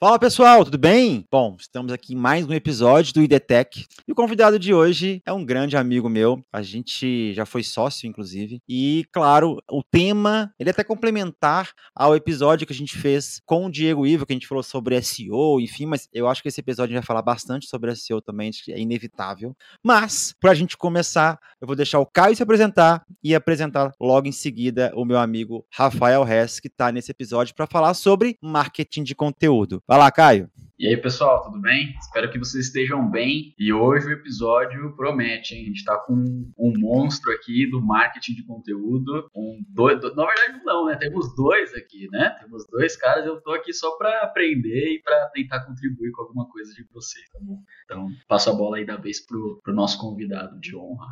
Fala pessoal, tudo bem? Bom, estamos aqui em mais um episódio do IDTech e o convidado de hoje é um grande amigo meu. A gente já foi sócio, inclusive, e claro, o tema ele é até complementar ao episódio que a gente fez com o Diego Ivo, que a gente falou sobre SEO, enfim, mas eu acho que esse episódio vai falar bastante sobre SEO também, é inevitável. Mas, para a gente começar, eu vou deixar o Caio se apresentar e apresentar logo em seguida o meu amigo Rafael Hess, que está nesse episódio para falar sobre marketing de conteúdo. Vai lá, Caio. E aí, pessoal, tudo bem? Espero que vocês estejam bem. E hoje o episódio promete, hein? A gente tá com um monstro aqui do marketing de conteúdo. Um, dois, na verdade, não, né? Temos dois aqui, né? Temos dois caras. Eu tô aqui só para aprender e para tentar contribuir com alguma coisa de vocês, tá bom? Então, passo a bola aí da vez pro, pro nosso convidado de honra.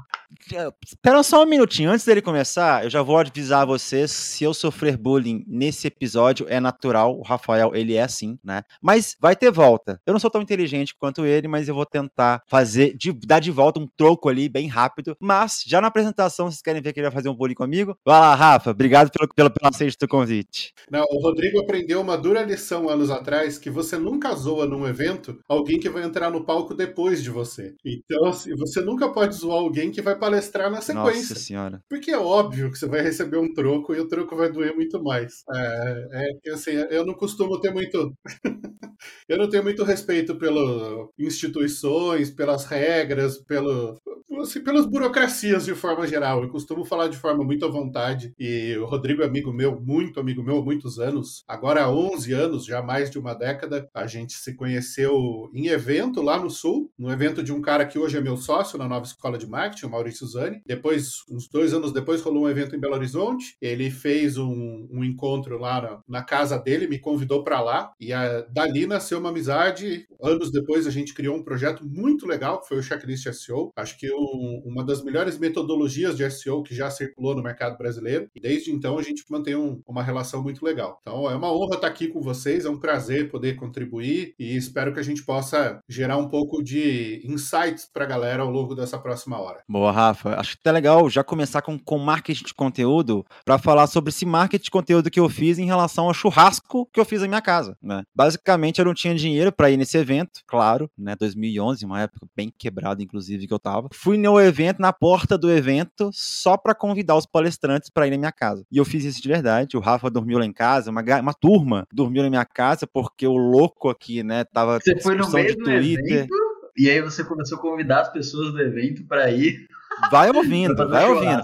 Espera só um minutinho. Antes dele começar, eu já vou avisar vocês: se eu sofrer bullying nesse episódio, é natural. O Rafael, ele é assim, né? Mas vai ter volta. Eu não sou tão inteligente quanto ele, mas eu vou tentar fazer, de, dar de volta um troco ali bem rápido. Mas, já na apresentação, vocês querem ver que ele vai fazer um bullying comigo? Vai lá, Rafa. Obrigado pelo, pelo, pelo aceite do convite. Não, o Rodrigo aprendeu uma dura lição anos atrás que você nunca zoa num evento alguém que vai entrar no palco depois de você. Então, assim, você nunca pode zoar alguém que vai palestrar na sequência. Nossa senhora. Porque é óbvio que você vai receber um troco e o troco vai doer muito mais. É, é assim, eu não costumo ter muito. eu não não tenho muito respeito pelas instituições, pelas regras, pelo, assim, pelas burocracias de forma geral. Eu costumo falar de forma muito à vontade. E o Rodrigo é amigo meu, muito amigo meu há muitos anos. Agora há 11 anos, já mais de uma década, a gente se conheceu em evento lá no Sul, no evento de um cara que hoje é meu sócio na nova escola de marketing, o Maurício Zani. Depois, uns dois anos depois, rolou um evento em Belo Horizonte. Ele fez um, um encontro lá na, na, casa dele, me convidou para lá. E a, dali nasceu uma amizade. Anos depois, a gente criou um projeto muito legal, que foi o Checklist SEO. Acho que um, uma das melhores metodologias de SEO que já circulou no mercado brasileiro. E desde então, a gente mantém um, uma relação muito legal. Então, é uma honra estar aqui com vocês, é um prazer poder contribuir e espero que a gente possa gerar um pouco de insights para a galera ao longo dessa próxima hora. Boa, Rafa. Acho que é legal já começar com, com marketing de conteúdo para falar sobre esse marketing de conteúdo que eu fiz em relação ao churrasco que eu fiz na minha casa. Né? Basicamente, eu não tinha dinheiro para ir nesse evento, claro, né? 2011, uma época bem quebrada, inclusive, que eu tava. Fui no evento, na porta do evento, só para convidar os palestrantes para ir na minha casa. E eu fiz isso de verdade. O Rafa dormiu lá em casa, uma, uma turma dormiu na minha casa, porque o louco aqui, né, tava Você foi no meio de Twitter. Evento, e aí você começou a convidar as pessoas do evento para ir. Vai ouvindo, vai ouvindo.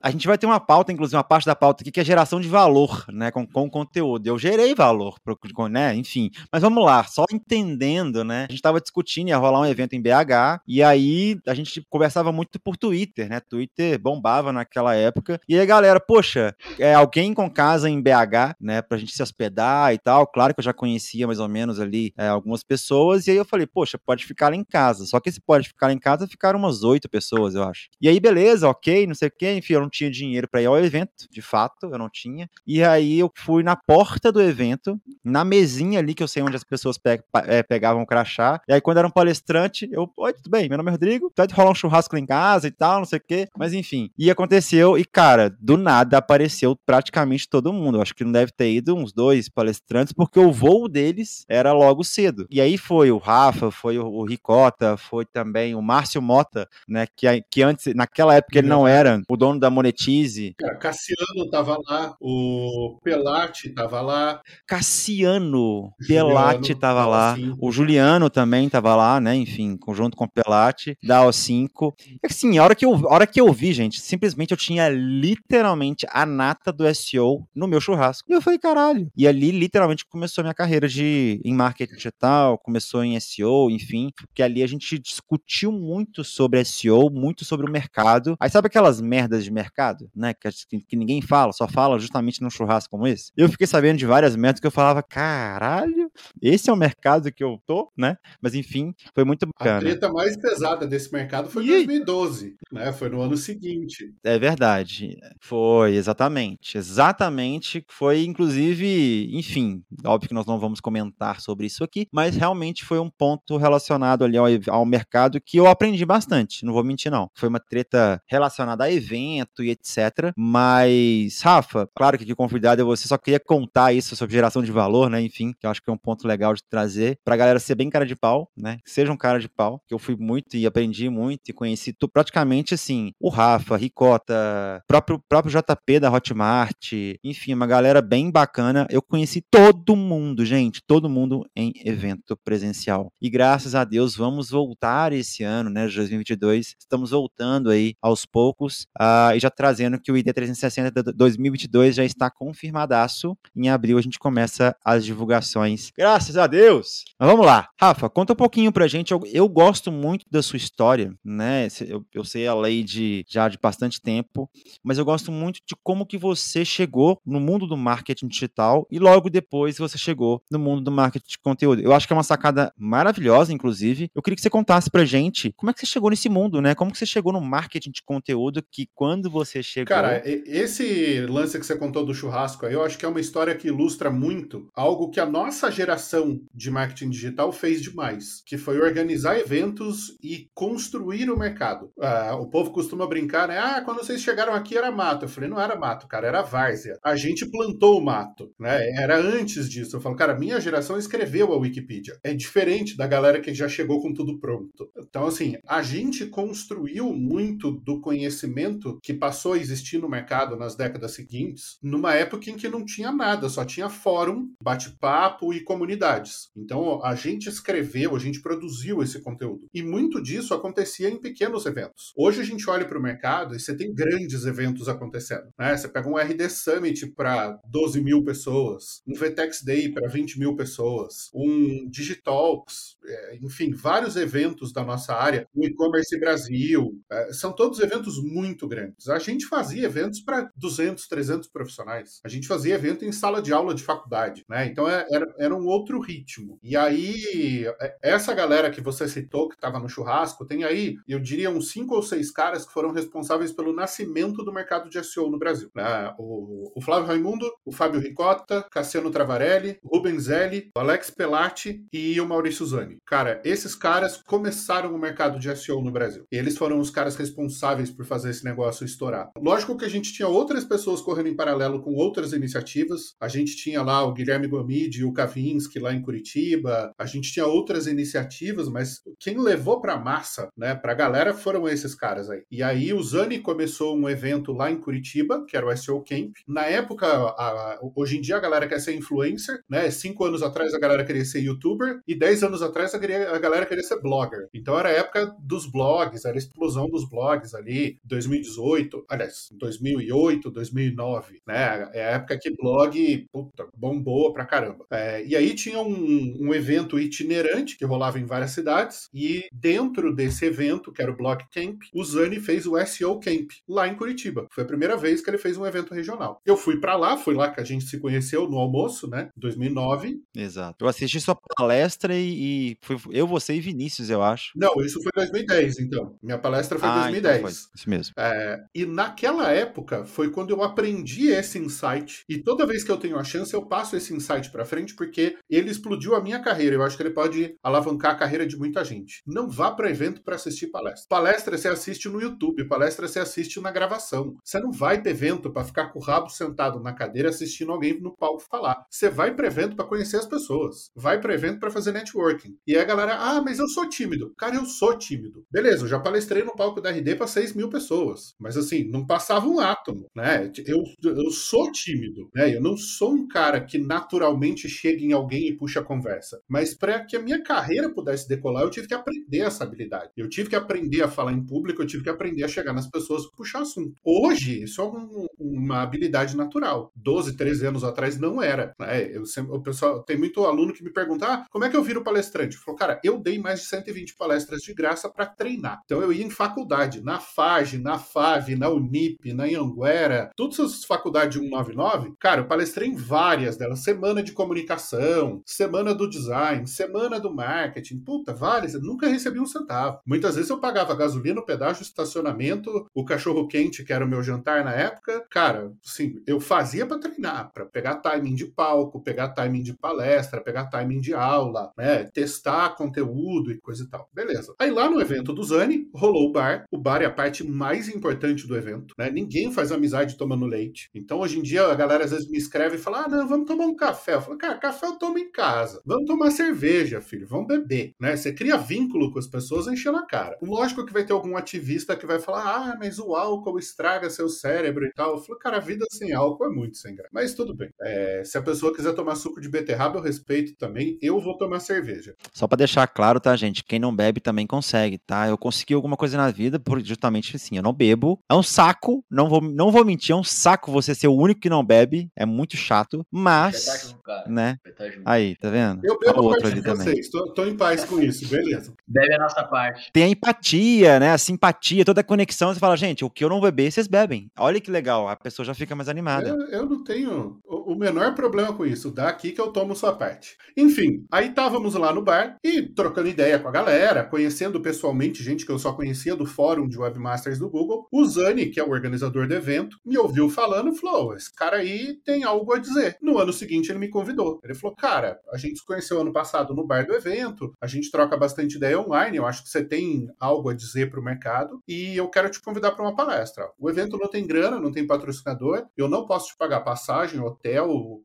A gente vai ter uma pauta, inclusive, uma parte da pauta aqui, que é geração de valor, né, com, com conteúdo. Eu gerei valor, pro, né, enfim. Mas vamos lá, só entendendo, né, a gente estava discutindo, ia rolar um evento em BH, e aí a gente conversava muito por Twitter, né, Twitter bombava naquela época, e aí galera, poxa, é alguém com casa em BH, né, pra gente se hospedar e tal, claro que eu já conhecia mais ou menos ali é, algumas pessoas, e aí eu falei, poxa, pode ficar lá em casa, só que esse pode ficar lá em casa, ficaram umas oito pessoas, eu acho. E aí, beleza, ok, não sei o que, enfim, eu não tinha dinheiro para ir ao evento, de fato, eu não tinha. E aí eu fui na porta do evento, na mesinha ali, que eu sei onde as pessoas pe é, pegavam o crachá. E aí, quando era um palestrante, eu, oi, tudo bem, meu nome é Rodrigo, pode rolar um churrasco lá em casa e tal, não sei o quê. Mas enfim. E aconteceu, e cara, do nada apareceu praticamente todo mundo. Eu acho que não deve ter ido uns dois palestrantes, porque o voo deles era logo cedo. E aí foi o Rafa, foi o, Ricota, foi também o Márcio Mota, né? Que, que antes, naquela época, ele não era o dono da Monetize. Cassiano tava lá, o Pelati tava lá. Cassiano, Pelati tava lá, o Juliano também tava lá, né? Enfim, conjunto com o Pelati, da O5. E assim, a hora, que eu, a hora que eu vi, gente, simplesmente eu tinha literalmente a nata do SEO no meu churrasco. E eu falei, caralho. E ali, literalmente, começou a minha carreira de, em marketing digital, começou em SEO, enfim, porque ali a gente discutiu muito sobre SEO, muito sobre o mercado. Aí sabe aquelas merdas de mercado? Mercado, né? Que, que, ninguém fala, só fala justamente num churrasco como esse. Eu fiquei sabendo de várias metas que eu falava, caralho, esse é o mercado que eu tô, né? Mas enfim, foi muito bacana. A treta mais pesada desse mercado foi em 2012, né? Foi no ano seguinte. É verdade. Foi, exatamente. Exatamente. Foi, inclusive, enfim, óbvio que nós não vamos comentar sobre isso aqui, mas realmente foi um ponto relacionado ali ao, ao mercado que eu aprendi bastante, não vou mentir, não. Foi uma treta relacionada a evento e etc. Mas, Rafa, claro que aqui convidado é você, só queria contar isso sobre geração de valor, né? Enfim, que eu acho que é um ponto legal de trazer pra galera ser bem cara de pau, né? Seja um cara de pau, que eu fui muito e aprendi muito e conheci praticamente assim, o Rafa, Ricota, próprio próprio JP da Hotmart, enfim, uma galera bem bacana. Eu conheci todo mundo, gente, todo mundo em evento presencial. E graças a Deus vamos voltar esse ano, né, de 2022. Estamos voltando aí aos poucos uh, e já trazendo que o ID 360 2022 já está confirmadaço. Em abril a gente começa as divulgações. Graças a Deus! Mas vamos lá. Rafa, conta um pouquinho pra gente. Eu, eu gosto muito da sua história, né? Eu, eu sei a lei de já de bastante tempo, mas eu gosto muito de como que você chegou no mundo do marketing digital e logo depois você chegou no mundo do marketing de conteúdo. Eu acho que é uma sacada maravilhosa, inclusive. Eu queria que você contasse pra gente como é que você chegou nesse mundo, né? Como que você chegou no marketing de conteúdo que quando você chegou... Cara, esse lance que você contou do churrasco aí, eu acho que é uma história que ilustra muito algo que a nossa geração de marketing digital fez demais, que foi organizar eventos e construir o mercado. Ah, o povo costuma brincar, né? Ah, quando vocês chegaram aqui era mato. Eu falei, não era mato, cara, era várzea. A gente plantou o mato, né? Era antes disso. Eu falo, cara, minha geração escreveu a Wikipedia. É diferente da galera que já chegou com tudo pronto. Então, assim, a gente construiu muito do conhecimento que passou a existir no mercado nas décadas seguintes, numa época em que não tinha nada, só tinha fórum, bate-papo e comunidades. Então, a gente escreveu, a gente produziu esse conteúdo. E muito disso acontecia em pequenos eventos. Hoje a gente olha para o mercado e você tem grandes eventos acontecendo. Né? Você pega um RD Summit para 12 mil pessoas, um VTEX Day para 20 mil pessoas, um Digitalks, é, enfim, vários eventos da nossa área, o e-commerce Brasil, é, são todos eventos muito grandes. A gente fazia eventos para 200, 300 profissionais. A gente fazia evento em sala de aula de faculdade, né? Então é, era, era um outro ritmo. E aí, essa galera que você citou, que estava no churrasco, tem aí, eu diria, uns cinco ou seis caras que foram responsáveis pelo nascimento do mercado de SEO no Brasil. Né? O, o Flávio Raimundo, o Fábio Ricota, Cassiano Travarelli, Rubens Zelli, o Alex Pelati e o Maurício Zani. Cara, esses caras começaram o mercado de SEO no Brasil. Eles foram os caras responsáveis por fazer esse negócio estourar. Lógico que a gente tinha outras pessoas correndo em paralelo com outras iniciativas. A gente tinha lá o Guilherme Gomide e o Kavinsky lá em Curitiba. A gente tinha outras iniciativas, mas quem levou para massa, né, para a galera, foram esses caras aí. E aí o Zani começou um evento lá em Curitiba, que era o SEO Camp. Na época, a, a, hoje em dia a galera quer ser influencer, né? Cinco anos atrás a galera queria ser youtuber e dez anos atrás a, a galera queria ser blogger. Então era a época dos blogs, era a explosão dos blogs ali, 2018, aliás, 2008, 2009, né? É a época que blog, puta, bombou pra caramba. É, e aí tinha um, um evento itinerante que rolava em várias cidades e dentro desse evento, que era o Blog Camp, o Zani fez o SEO Camp lá em Curitiba. Foi a primeira vez que ele fez um evento regional. Eu fui para lá, foi lá que a gente se conheceu no almoço, né? 2009. Exato. Eu assisti sua palestra e, e foi eu, você e Vinícius, eu acho. Não, isso foi 2010, então. Minha palestra foi em ah, 2010. Então foi. Isso mesmo. É, e naquela época foi quando eu aprendi esse insight. E toda vez que eu tenho a chance, eu passo esse insight para frente, porque ele explodiu a minha carreira. Eu acho que ele pode alavancar a carreira de muita gente. Não vá para evento para assistir palestra. Palestra você assiste no YouTube, palestra você assiste na gravação. Você não vai para evento para ficar com o rabo sentado na cadeira assistindo alguém no palco falar. Você vai para evento para conhecer as pessoas. Vai para evento para fazer networking. E aí a galera, ah, mas eu sou tímido. Cara, eu sou tímido. Beleza, eu já palestrei no palco da RD para 6 mil pessoas. Mas assim, não passava um átomo, né? Eu, eu sou tímido, né? Eu não sou um cara que naturalmente chega em alguém e puxa a conversa. Mas para que a minha carreira pudesse decolar, eu tive que aprender essa habilidade. Eu tive que aprender a falar em público, eu tive que aprender a chegar nas pessoas e puxar assunto. Hoje, isso é um, uma habilidade natural. 12, 13 anos atrás não era. Né? Eu sempre, o pessoal, tem muito aluno que me pergunta: ah, como é que eu viro palestrante? Eu falo, cara, eu dei mais de 120 palestras de graça para treinar. Então eu ia em faculdade, na FAGE, na FAV, na Unip, na Anguera, todas essas faculdades 199, cara, eu palestrei em várias delas. Semana de comunicação, semana do design, semana do marketing, puta, várias. Eu nunca recebi um centavo. Muitas vezes eu pagava gasolina, pedágio, estacionamento, o cachorro quente, que era o meu jantar na época. Cara, assim, eu fazia para treinar, para pegar timing de palco, pegar timing de palestra, pegar timing de aula, né? Testar conteúdo e coisa e tal. Beleza. Aí lá no evento do Zani, rolou o bar. O bar é a parte mais importante do evento, né? Ninguém faz amizade tomando leite. Então, hoje em dia, a galera às vezes me escreve e fala: ah, não, vamos tomar um café. Eu falo, cara, café eu tomo em casa. Vamos tomar cerveja, filho. Vamos beber, né? Você cria vínculo com as pessoas enchendo a cara. Lógico que vai ter algum ativista que vai falar: ah, mas o álcool estraga seu cérebro e tal. Eu falo, cara, a vida sem álcool é muito sem graça. Mas tudo bem. É, se a pessoa quiser tomar suco de beterraba, eu respeito também. Eu vou tomar cerveja. Só para deixar claro, tá, gente? Quem não bebe também consegue, tá? Eu consegui alguma coisa na vida, por justamente assim, eu não bebo. É um saco, não vou, não vou mentir, é um saco você ser o único que não bebe. É muito chato, mas. né? Aí, tá vendo? Eu bebo a outro ali também. Tô, tô em paz com isso, beleza. Bebe a nossa parte. Tem a empatia, né? A simpatia, toda a conexão. Você fala, gente, o que eu não beber, vocês bebem. Olha que legal, a pessoa já fica mais animada. Eu, eu não tenho o, o menor problema com isso. Dá aqui que eu tomo sua parte. Enfim, aí estávamos lá no bar e trocando ideia com a galera, conhecendo pessoalmente gente que eu só conhecia do fórum de webmasters do Google. O Zani, que é o organizador do evento, me ouviu falando e falou: esse cara aí tem algo a dizer. No ano seguinte, ele me convidou. Ele falou: Cara, a gente se conheceu ano passado no bar do evento, a gente troca bastante ideia online, eu acho que você tem algo a dizer para o mercado e eu quero te convidar para uma palestra. O evento não tem grana, não tem patrocinador, eu não posso te pagar passagem, hotel,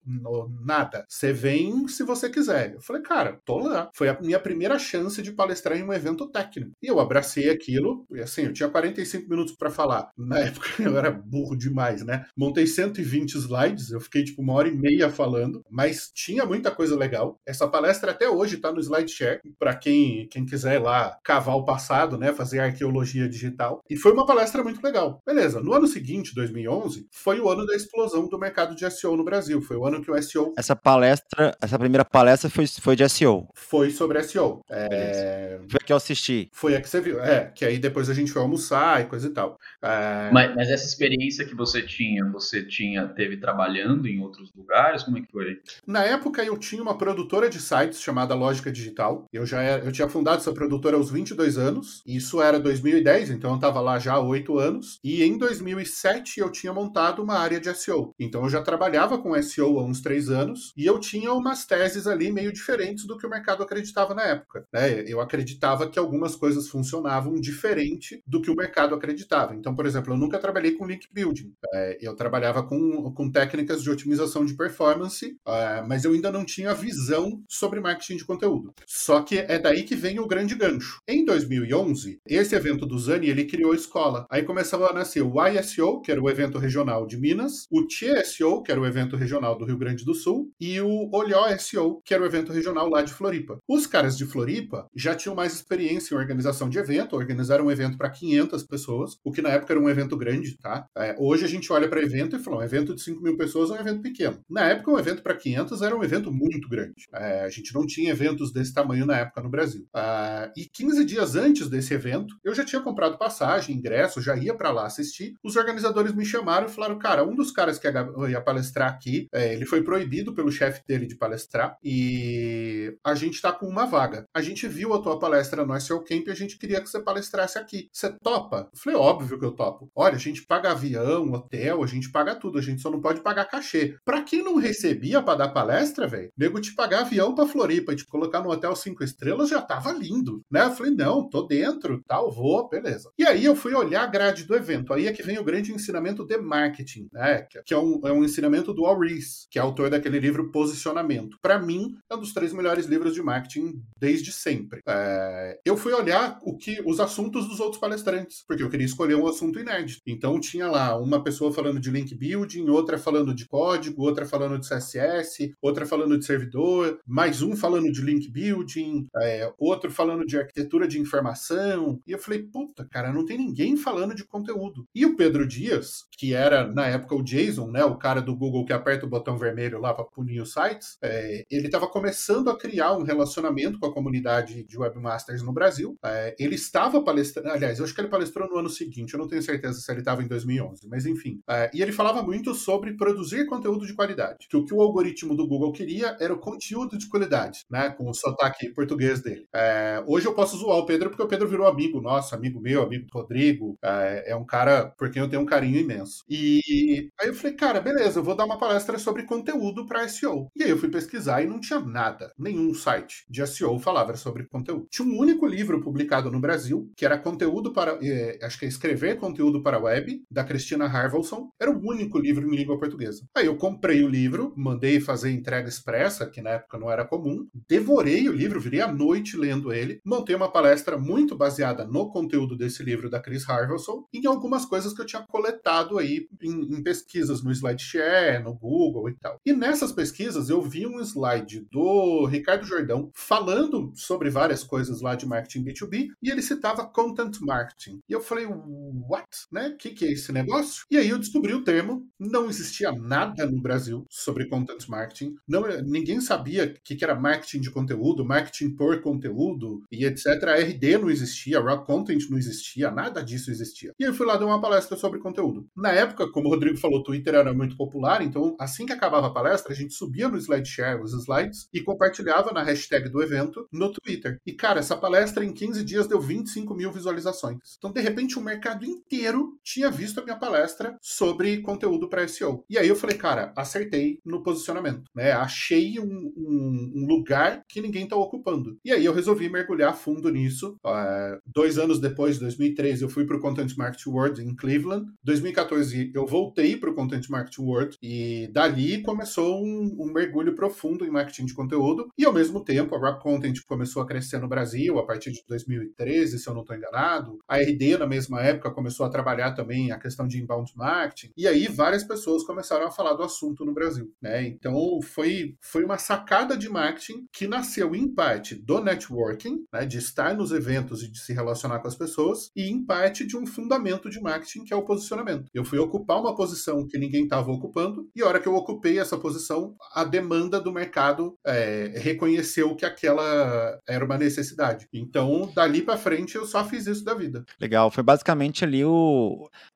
nada. Você vem se você quiser. Eu falei, cara, tô lá. Foi a minha primeira chance de palestrar em um evento técnico. E eu abracei aquilo, e assim, eu tinha 45 minutos para falar. Na época eu era burro demais, né? Montei 120 slides, eu fiquei tipo uma hora e meia falando, mas tinha muita coisa legal. Essa palestra até hoje tá no SlideShare, para quem, quem quiser ir lá cavar o passado, né? Fazer arqueologia digital. E foi uma palestra muito legal. Beleza, no ano seguinte, 2011, foi o ano da explosão do mercado de SEO no Brasil. Foi o ano que o SEO. Essa palestra, essa primeira palestra foi, foi de SEO. Foi sobre SEO. É... Foi a que eu assisti. Foi a que você viu. É, que aí depois a gente foi almoçar e coisa e tal. É... Mas, mas, essa experiência que você tinha, você tinha, teve trabalhando em outros lugares? Como é que foi? Na época eu tinha uma produtora de sites chamada Lógica Digital. Eu já era, eu tinha fundado essa produtora aos 22 anos. Isso era 2010, então eu estava lá já há 8 anos. E em 2007 eu tinha montado uma área de SEO. Então eu já trabalhava com SEO há uns 3 anos e eu tinha umas teses ali meio diferentes do que o mercado acreditava na época. Né? Eu acreditava que algumas coisas funcionavam diferente do que o mercado acreditava. Então, por exemplo, eu nunca trabalhei com link building. É, eu trabalhava com, com técnicas de otimização de performance, é, mas eu ainda não tinha visão sobre marketing de conteúdo. Só que é daí que vem o grande gancho. Em 2011, esse evento do Zani, ele criou a escola. Aí começava a nascer o ISO, que era o evento regional de Minas, o TSO, que era o evento regional do Rio Grande do Sul, e o Olhó que era o evento regional lá de Floripa. Os caras de Floripa já tinham mais experiência em organização de evento, organizaram um evento para 500 pessoas, o que na época era um evento grande, tá? É, hoje a gente olha para evento e fala, um evento de 5 mil pessoas é um evento pequeno. Na época, um evento para 500 era um evento muito grande. É, a gente não tinha eventos desse tamanho na época no Brasil. É, e 15 dias antes desse evento, eu já tinha comprado passagem, ingresso, já ia para lá assistir. Os organizadores me chamaram e falaram, cara, um dos caras que ia palestrar aqui, é, ele foi proibido pelo chefe dele de palestrar e a gente está com uma vaga. A gente viu a tua palestra no SEO Camp e a gente queria que você palestrasse aqui. Você topa? Eu falei, óbvio que eu topo. Olha, a gente paga avião, hotel, a gente paga tudo, a gente só não pode pagar cachê. Pra quem não recebia pra dar palestra, velho, nego te pagar avião pra Floripa e te colocar no hotel cinco estrelas já tava lindo, né? Eu falei, não, tô dentro, tal, vou, beleza. E aí eu fui olhar a grade do evento. Aí é que vem o grande ensinamento de marketing, né? Que é um, é um ensinamento do Al Rees, que é autor daquele livro Posicionamento. Para mim, é um dos três melhores livros de marketing desde sempre. É... Eu fui olhar o que os assuntos dos outros palestrantes, porque eu queria escolher um assunto inédito. Então tinha lá uma pessoa falando de link building, outra falando de código, outra falando de CSS, outra falando de servidor, mais um falando de link building, é, outro falando de arquitetura de informação. E eu falei, puta, cara, não tem ninguém falando de conteúdo. E o Pedro Dias, que era na época o Jason, né, o cara do Google que aperta o botão vermelho lá para punir os sites, é, ele estava começando a criar um relacionamento com a comunidade de webmasters no Brasil. É, ele estava palestrando, aliás, eu acho que ele palestrou no ano seguinte, eu não tenho certeza se ele estava em 2011, mas enfim. É, e ele falava muito sobre produzir conteúdo de qualidade, que o que o algoritmo do Google queria era o conteúdo de qualidade, né, com o sotaque português dele. É, hoje eu posso zoar o Pedro porque o Pedro virou amigo nosso, amigo meu, amigo do Rodrigo, é, é um cara por quem eu tenho um carinho imenso. E aí eu falei, cara, beleza, eu vou dar uma palestra sobre conteúdo para SEO. E aí eu fui pesquisar e não tinha nada, nenhum site de SEO falava sobre conteúdo. Tinha um único livro publicado no Brasil, que era conteúdo para, é, acho que é escrever conteúdo para web, da Cristina Harvelson. Era o único livro em língua portuguesa. Aí eu comprei o livro, mandei fazer entrega expressa, que na época não era comum, devorei o livro, virei à noite lendo ele, montei uma palestra muito baseada no conteúdo desse livro da Chris Harvelson e em algumas coisas que eu tinha coletado aí em, em pesquisas no SlideShare, no Google e tal. E nessas pesquisas eu vi um slide do Ricardo Jordão falando sobre várias coisas lá de marketing B2B e ele citava content marketing. E eu falei, what? Né? O que, que é esse negócio? E aí eu descobri o termo, não existia nada no Brasil sobre content marketing, não, ninguém sabia o que, que era marketing de conteúdo, marketing por conteúdo e etc. A RD não existia, Raw Content não existia, nada disso existia. E eu fui lá dar uma palestra sobre conteúdo. Na época, como o Rodrigo falou, o Twitter era muito popular, então assim que acabava a palestra, a gente subia no SlideShare os slides e compartilhava na hashtag do evento no Twitter. E cara, essa palestra em 15 dias deu 25 mil visualizações. Então, de repente, o mercado inteiro tinha visto a minha palestra sobre conteúdo para SEO. E aí eu falei, cara, acertei no posicionamento, né? Achei um, um, um lugar que ninguém está ocupando. E aí eu resolvi mergulhar fundo nisso. Uh, dois anos depois, 2013, eu fui para o Content Marketing World em Cleveland. 2014 eu voltei para o Content Marketing World e dali começou um, um, mergulho profundo em marketing de conteúdo. E ao mesmo tempo, a Rap Content começou a crescer no Brasil a partir de 2013, se eu não estou enganado. A RD, na mesma época, começou a trabalhar também a questão de inbound marketing. E aí várias pessoas começaram a falar do assunto no Brasil. Né? Então foi, foi uma sacada de marketing que nasceu em parte do networking, né? de estar nos eventos e de se relacionar com as pessoas, e em parte de um fundamento de marketing que é o posicionamento. Eu fui ocupar uma posição que ninguém estava ocupando, e a hora que eu ocupei essa posição, a demanda do mercado é, reconheceu que aquela era uma necessidade. Então, dali para frente, eu só fiz isso da vida. Legal, foi basicamente ali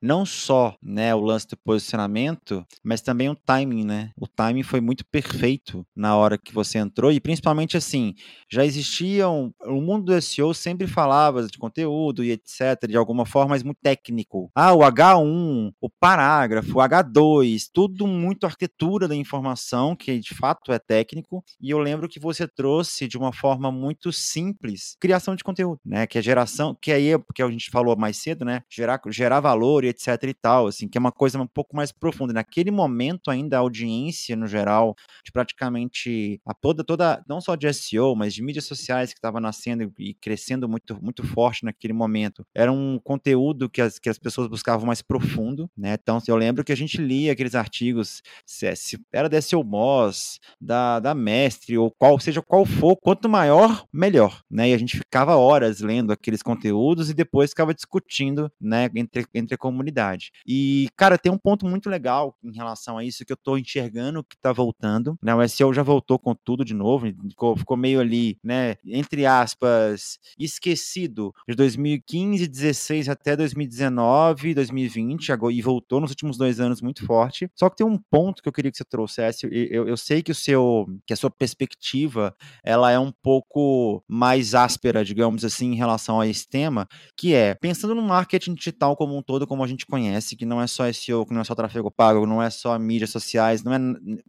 não só, né, o lance do posicionamento, mas também o timing, né? O timing foi muito perfeito na hora que você entrou e principalmente assim, já existiam, o mundo do SEO sempre falava de conteúdo e etc, de alguma forma, mas muito técnico. Ah, o H1, o parágrafo, o H2, tudo muito arquitetura da informação, que de fato é técnico, e eu lembro que você trouxe de uma forma muito simples criação de conteúdo, né? Que é geração, que aí é porque a gente falou mais cedo, né? Gerar, gerar valor e etc e tal, assim, que é uma coisa um pouco mais profunda. Naquele momento ainda a audiência no geral, de praticamente a toda toda não só de SEO, mas de mídias sociais que estava nascendo e crescendo muito muito forte naquele momento. Era um conteúdo que as, que as pessoas buscavam mais profundo, né? Então, eu lembro que a gente lia aqueles artigos, se, era da SEO Boss, da, da Mestre, ou qual seja qual for, quanto maior, melhor, né? E a gente ficava horas lendo aqueles conteúdos e depois ficava discutindo, né, entre, entre a comunidade. E, cara, tem um ponto muito legal em relação a isso que eu tô enxergando que tá voltando, né? O SEO já voltou com tudo de novo, ficou, ficou meio ali, né, entre aspas, esquecido de 2015, 16 até 2019, 2020, agora, e voltou nos últimos dois anos muito forte. Só que tem um ponto que eu queria que você trouxesse. Eu, eu sei que o seu, que a sua perspectiva, ela é um pouco mais áspera, digamos assim, em relação a esse tema, que é pensando no marketing digital como um todo, como a gente conhece, que não é só SEO, que não é só tráfego pago, não é só mídias sociais, não é,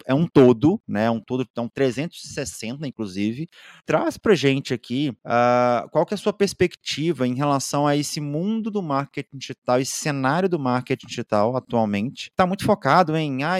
é um todo, né? É um todo, então 360 inclusive. Traz pra gente aqui uh, qual que é a sua perspectiva em relação a esse mundo do marketing digital, esse cenário do marketing digital atualmente. Está muito focado em, ah,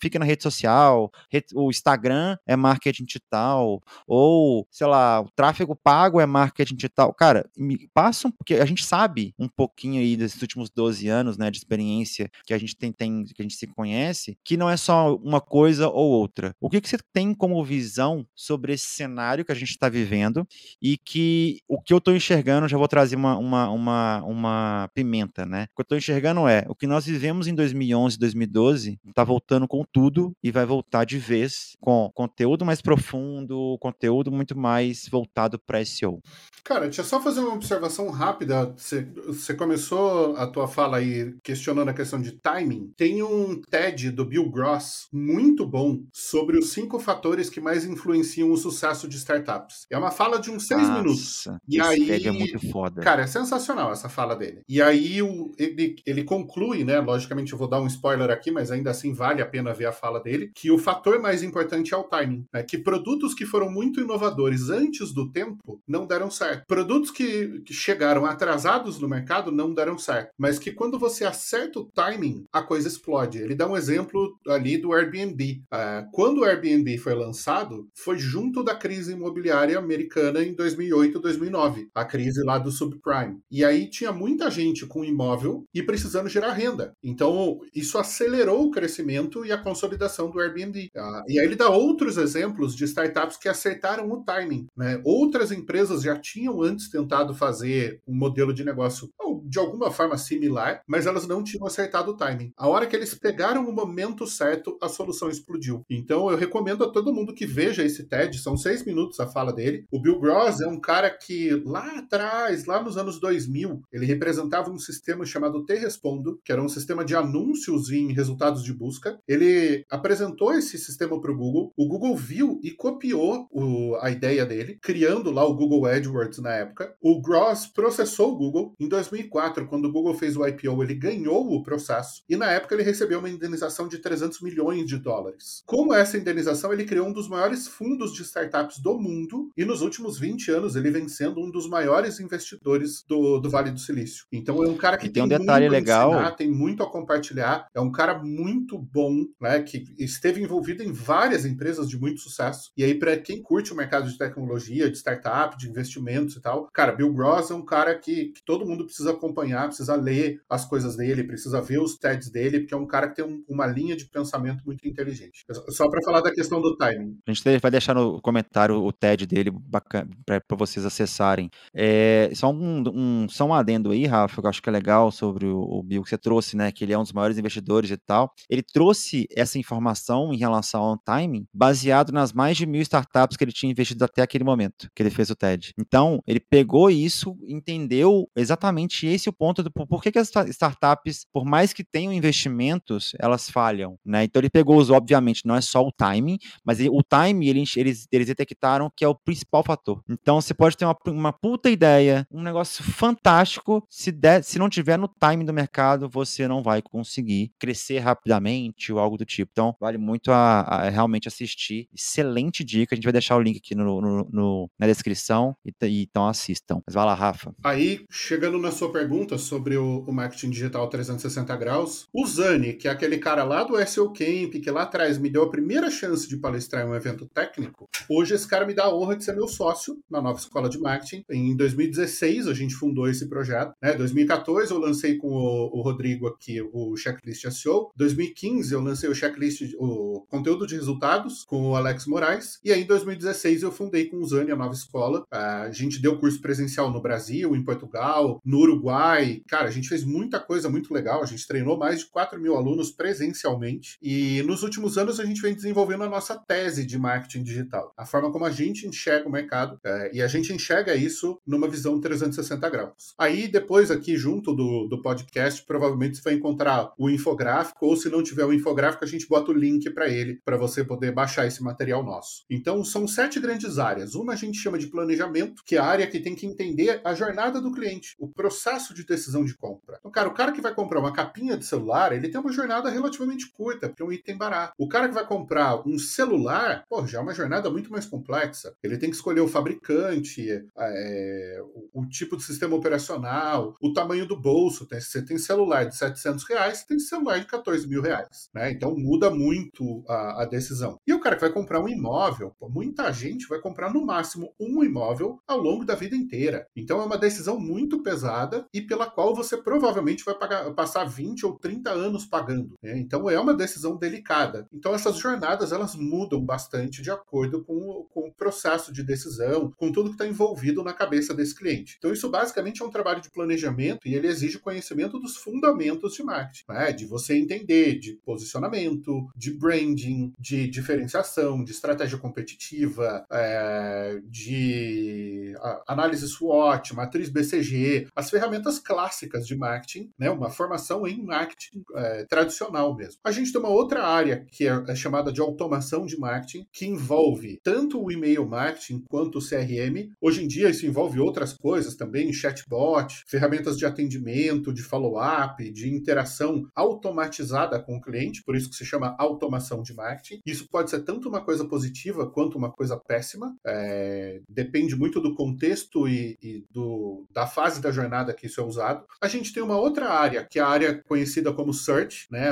fica na rede social, o Instagram é marketing digital, ou, sei lá, o tráfego pago é marketing digital. Cara, me passam, porque a gente sabe um pouquinho aí desses últimos 12 anos, né, de experiência que a gente tem, tem que a gente se conhece, que não é só uma coisa ou outra. O que, que você tem como visão sobre esse cenário que a gente está vivendo e que o que eu estou enxergando, já vou trazer uma, uma, uma, uma pimenta, né? O que eu estou enxergando é o que nós vivemos em 2011, 2012, está voltando com tudo e vai voltar de vez com conteúdo mais profundo, conteúdo muito mais voltado para SEO. Cara, deixa eu só fazer uma observação rápida. Você começou a tua fala aí questionando a questão de timing. Tem um TED do Bill Gross muito bom sobre os cinco fatores que mais influenciam o sucesso de startups. É uma fala de uns seis Nossa, minutos. E esse aí, TED é muito foda. Cara, é sensacional essa fala dele. E aí o, ele, ele conclui, né? Logicamente eu vou dar um spoiler aqui, mas ainda assim vale a pena ver a fala dele, que o fator mais importante é o timing. Né? Que produtos que foram muito muito inovadores antes do tempo não deram certo. Produtos que, que chegaram atrasados no mercado não deram certo, mas que quando você acerta o timing, a coisa explode. Ele dá um exemplo ali do Airbnb. Uh, quando o Airbnb foi lançado, foi junto da crise imobiliária americana em 2008, 2009, a crise lá do subprime. E aí tinha muita gente com imóvel e precisando gerar renda. Então, isso acelerou o crescimento e a consolidação do Airbnb. Uh, e aí ele dá outros exemplos de startups que acertaram o timing. Né? Outras empresas já tinham antes tentado fazer um modelo de negócio de alguma forma similar, mas elas não tinham acertado o timing. A hora que eles pegaram o momento certo, a solução explodiu. Então eu recomendo a todo mundo que veja esse TED, são seis minutos a fala dele. O Bill Gross é um cara que lá atrás, lá nos anos 2000, ele representava um sistema chamado T-Respondo, que era um sistema de anúncios em resultados de busca. Ele apresentou esse sistema para o Google, o Google viu e copiou o, a ideia dele, criando lá o Google AdWords na época. O Gross processou o Google. Em 2004, quando o Google fez o IPO, ele ganhou o processo e na época ele recebeu uma indenização de 300 milhões de dólares. Com essa indenização, ele criou um dos maiores fundos de startups do mundo e nos últimos 20 anos ele vem sendo um dos maiores investidores do, do Vale do Silício. Então é um cara que tem, tem um detalhe legal, ensinar, tem muito a compartilhar, é um cara muito bom, né, que esteve envolvido em várias empresas de muito sucesso. E aí para quem curte o mercado de tecnologia, de startup, de investimentos e tal, cara, Bill Gross é um cara que, que todo mundo precisa acompanhar, precisa ler as coisas dele, precisa ver os TEDs dele, porque é um cara que tem um, uma linha de pensamento muito inteligente. Só para falar da questão do timing. A gente vai deixar no comentário o TED dele para vocês acessarem. É, só um, um, só um adendo aí, Rafa, que eu acho que é legal sobre o, o Bill que você trouxe, né? Que ele é um dos maiores investidores e tal. Ele trouxe essa informação em relação ao timing baseado nas mais de mil startups que ele tinha investido até aquele momento que ele fez o TED. Então, ele pegou isso, entendeu exatamente esse o ponto do por que, que as startups, por mais que tenham investimentos, elas falham, né? Então ele pegou os, obviamente, não é só o timing, mas ele, o timing eles, eles, eles detectaram que é o principal fator. Então você pode ter uma, uma puta ideia, um negócio fantástico, se, der, se não tiver no timing do mercado, você não vai conseguir crescer rapidamente ou algo do tipo. Então vale muito a, a realmente assistir. Excelente dica, a gente vai deixar o link aqui no, no, no na descrição, e, e, então assistam. Mas vai lá, Rafa. Aí, chegando na sua pergunta sobre o, o marketing digital 360 graus, o Zani, que é aquele cara lá do SEO Camp, que lá atrás me deu a primeira chance de palestrar em um evento técnico, hoje esse cara me dá a honra de ser meu sócio na nova escola de marketing. Em 2016 a gente fundou esse projeto. Né? 2014 eu lancei com o, o Rodrigo aqui o Checklist SEO. 2015 eu lancei o checklist, o conteúdo de resultados com o Alex Moraes. E aí em 2016 eu fundei com o Zani a nova escola. A gente deu curso presencial no Brasil, em Portugal, no Uruguai. Cara, a gente fez muita coisa muito legal. A gente treinou mais de 4 mil alunos presencialmente. E nos últimos anos a gente vem desenvolvendo a nossa tese de marketing digital. A forma como a gente enxerga o mercado. É, e a gente enxerga isso numa visão 360 graus. Aí depois aqui junto do, do podcast, provavelmente você vai encontrar o infográfico. Ou se não tiver o infográfico, a gente bota o link para ele, para você poder baixar esse material nosso. Então são sete grandes áreas. Uma a gente chama de planejamento, que é a área que tem que entender a jornada do cliente, o processo de decisão de compra. Então, cara, o cara que vai comprar uma capinha de celular, ele tem uma jornada relativamente curta, porque é um item barato. O cara que vai comprar um celular, pô, já é uma jornada muito mais complexa. Ele tem que escolher o fabricante, é, o, o, tipo de sistema operacional, o tamanho do bolso. Tem, você tem celular de 700 reais, tem celular de 14 mil reais. Né? Então muda muito a, a decisão. E o cara que vai comprar um imóvel, pô, muita gente vai comprar no máximo um imóvel ao longo da vida inteira. Então é uma decisão muito pesada e pela qual você provavelmente vai pagar, passar 20 ou 30 anos pagando. Né? Então é uma decisão delicada. Então essas jornadas elas mudam bastante de acordo com o, com o processo de decisão, com tudo que está envolvido na cabeça desse cliente. Então isso basicamente é um trabalho de planejamento e ele exige conhecimento dos fundamentos de marketing, né? de você entender de posicionamento, de branding, de diferenciação, de estratégia competitiva, é, de análise SWOT, matriz BCG, as ferramentas clássicas de marketing, né? Uma formação em marketing é, tradicional mesmo. A gente tem uma outra área que é, é chamada de automação de marketing, que envolve tanto o e-mail marketing quanto o CRM. Hoje em dia isso envolve outras coisas também, chatbot, ferramentas de atendimento, de follow-up, de interação automatizada com o cliente, por isso que se chama automação de marketing. Isso pode ser tanto uma coisa positiva quanto uma coisa péssima. É, depende muito do contexto e, e do, da fase da jornada que isso é usado. A gente tem uma outra área, que é a área conhecida como search, né?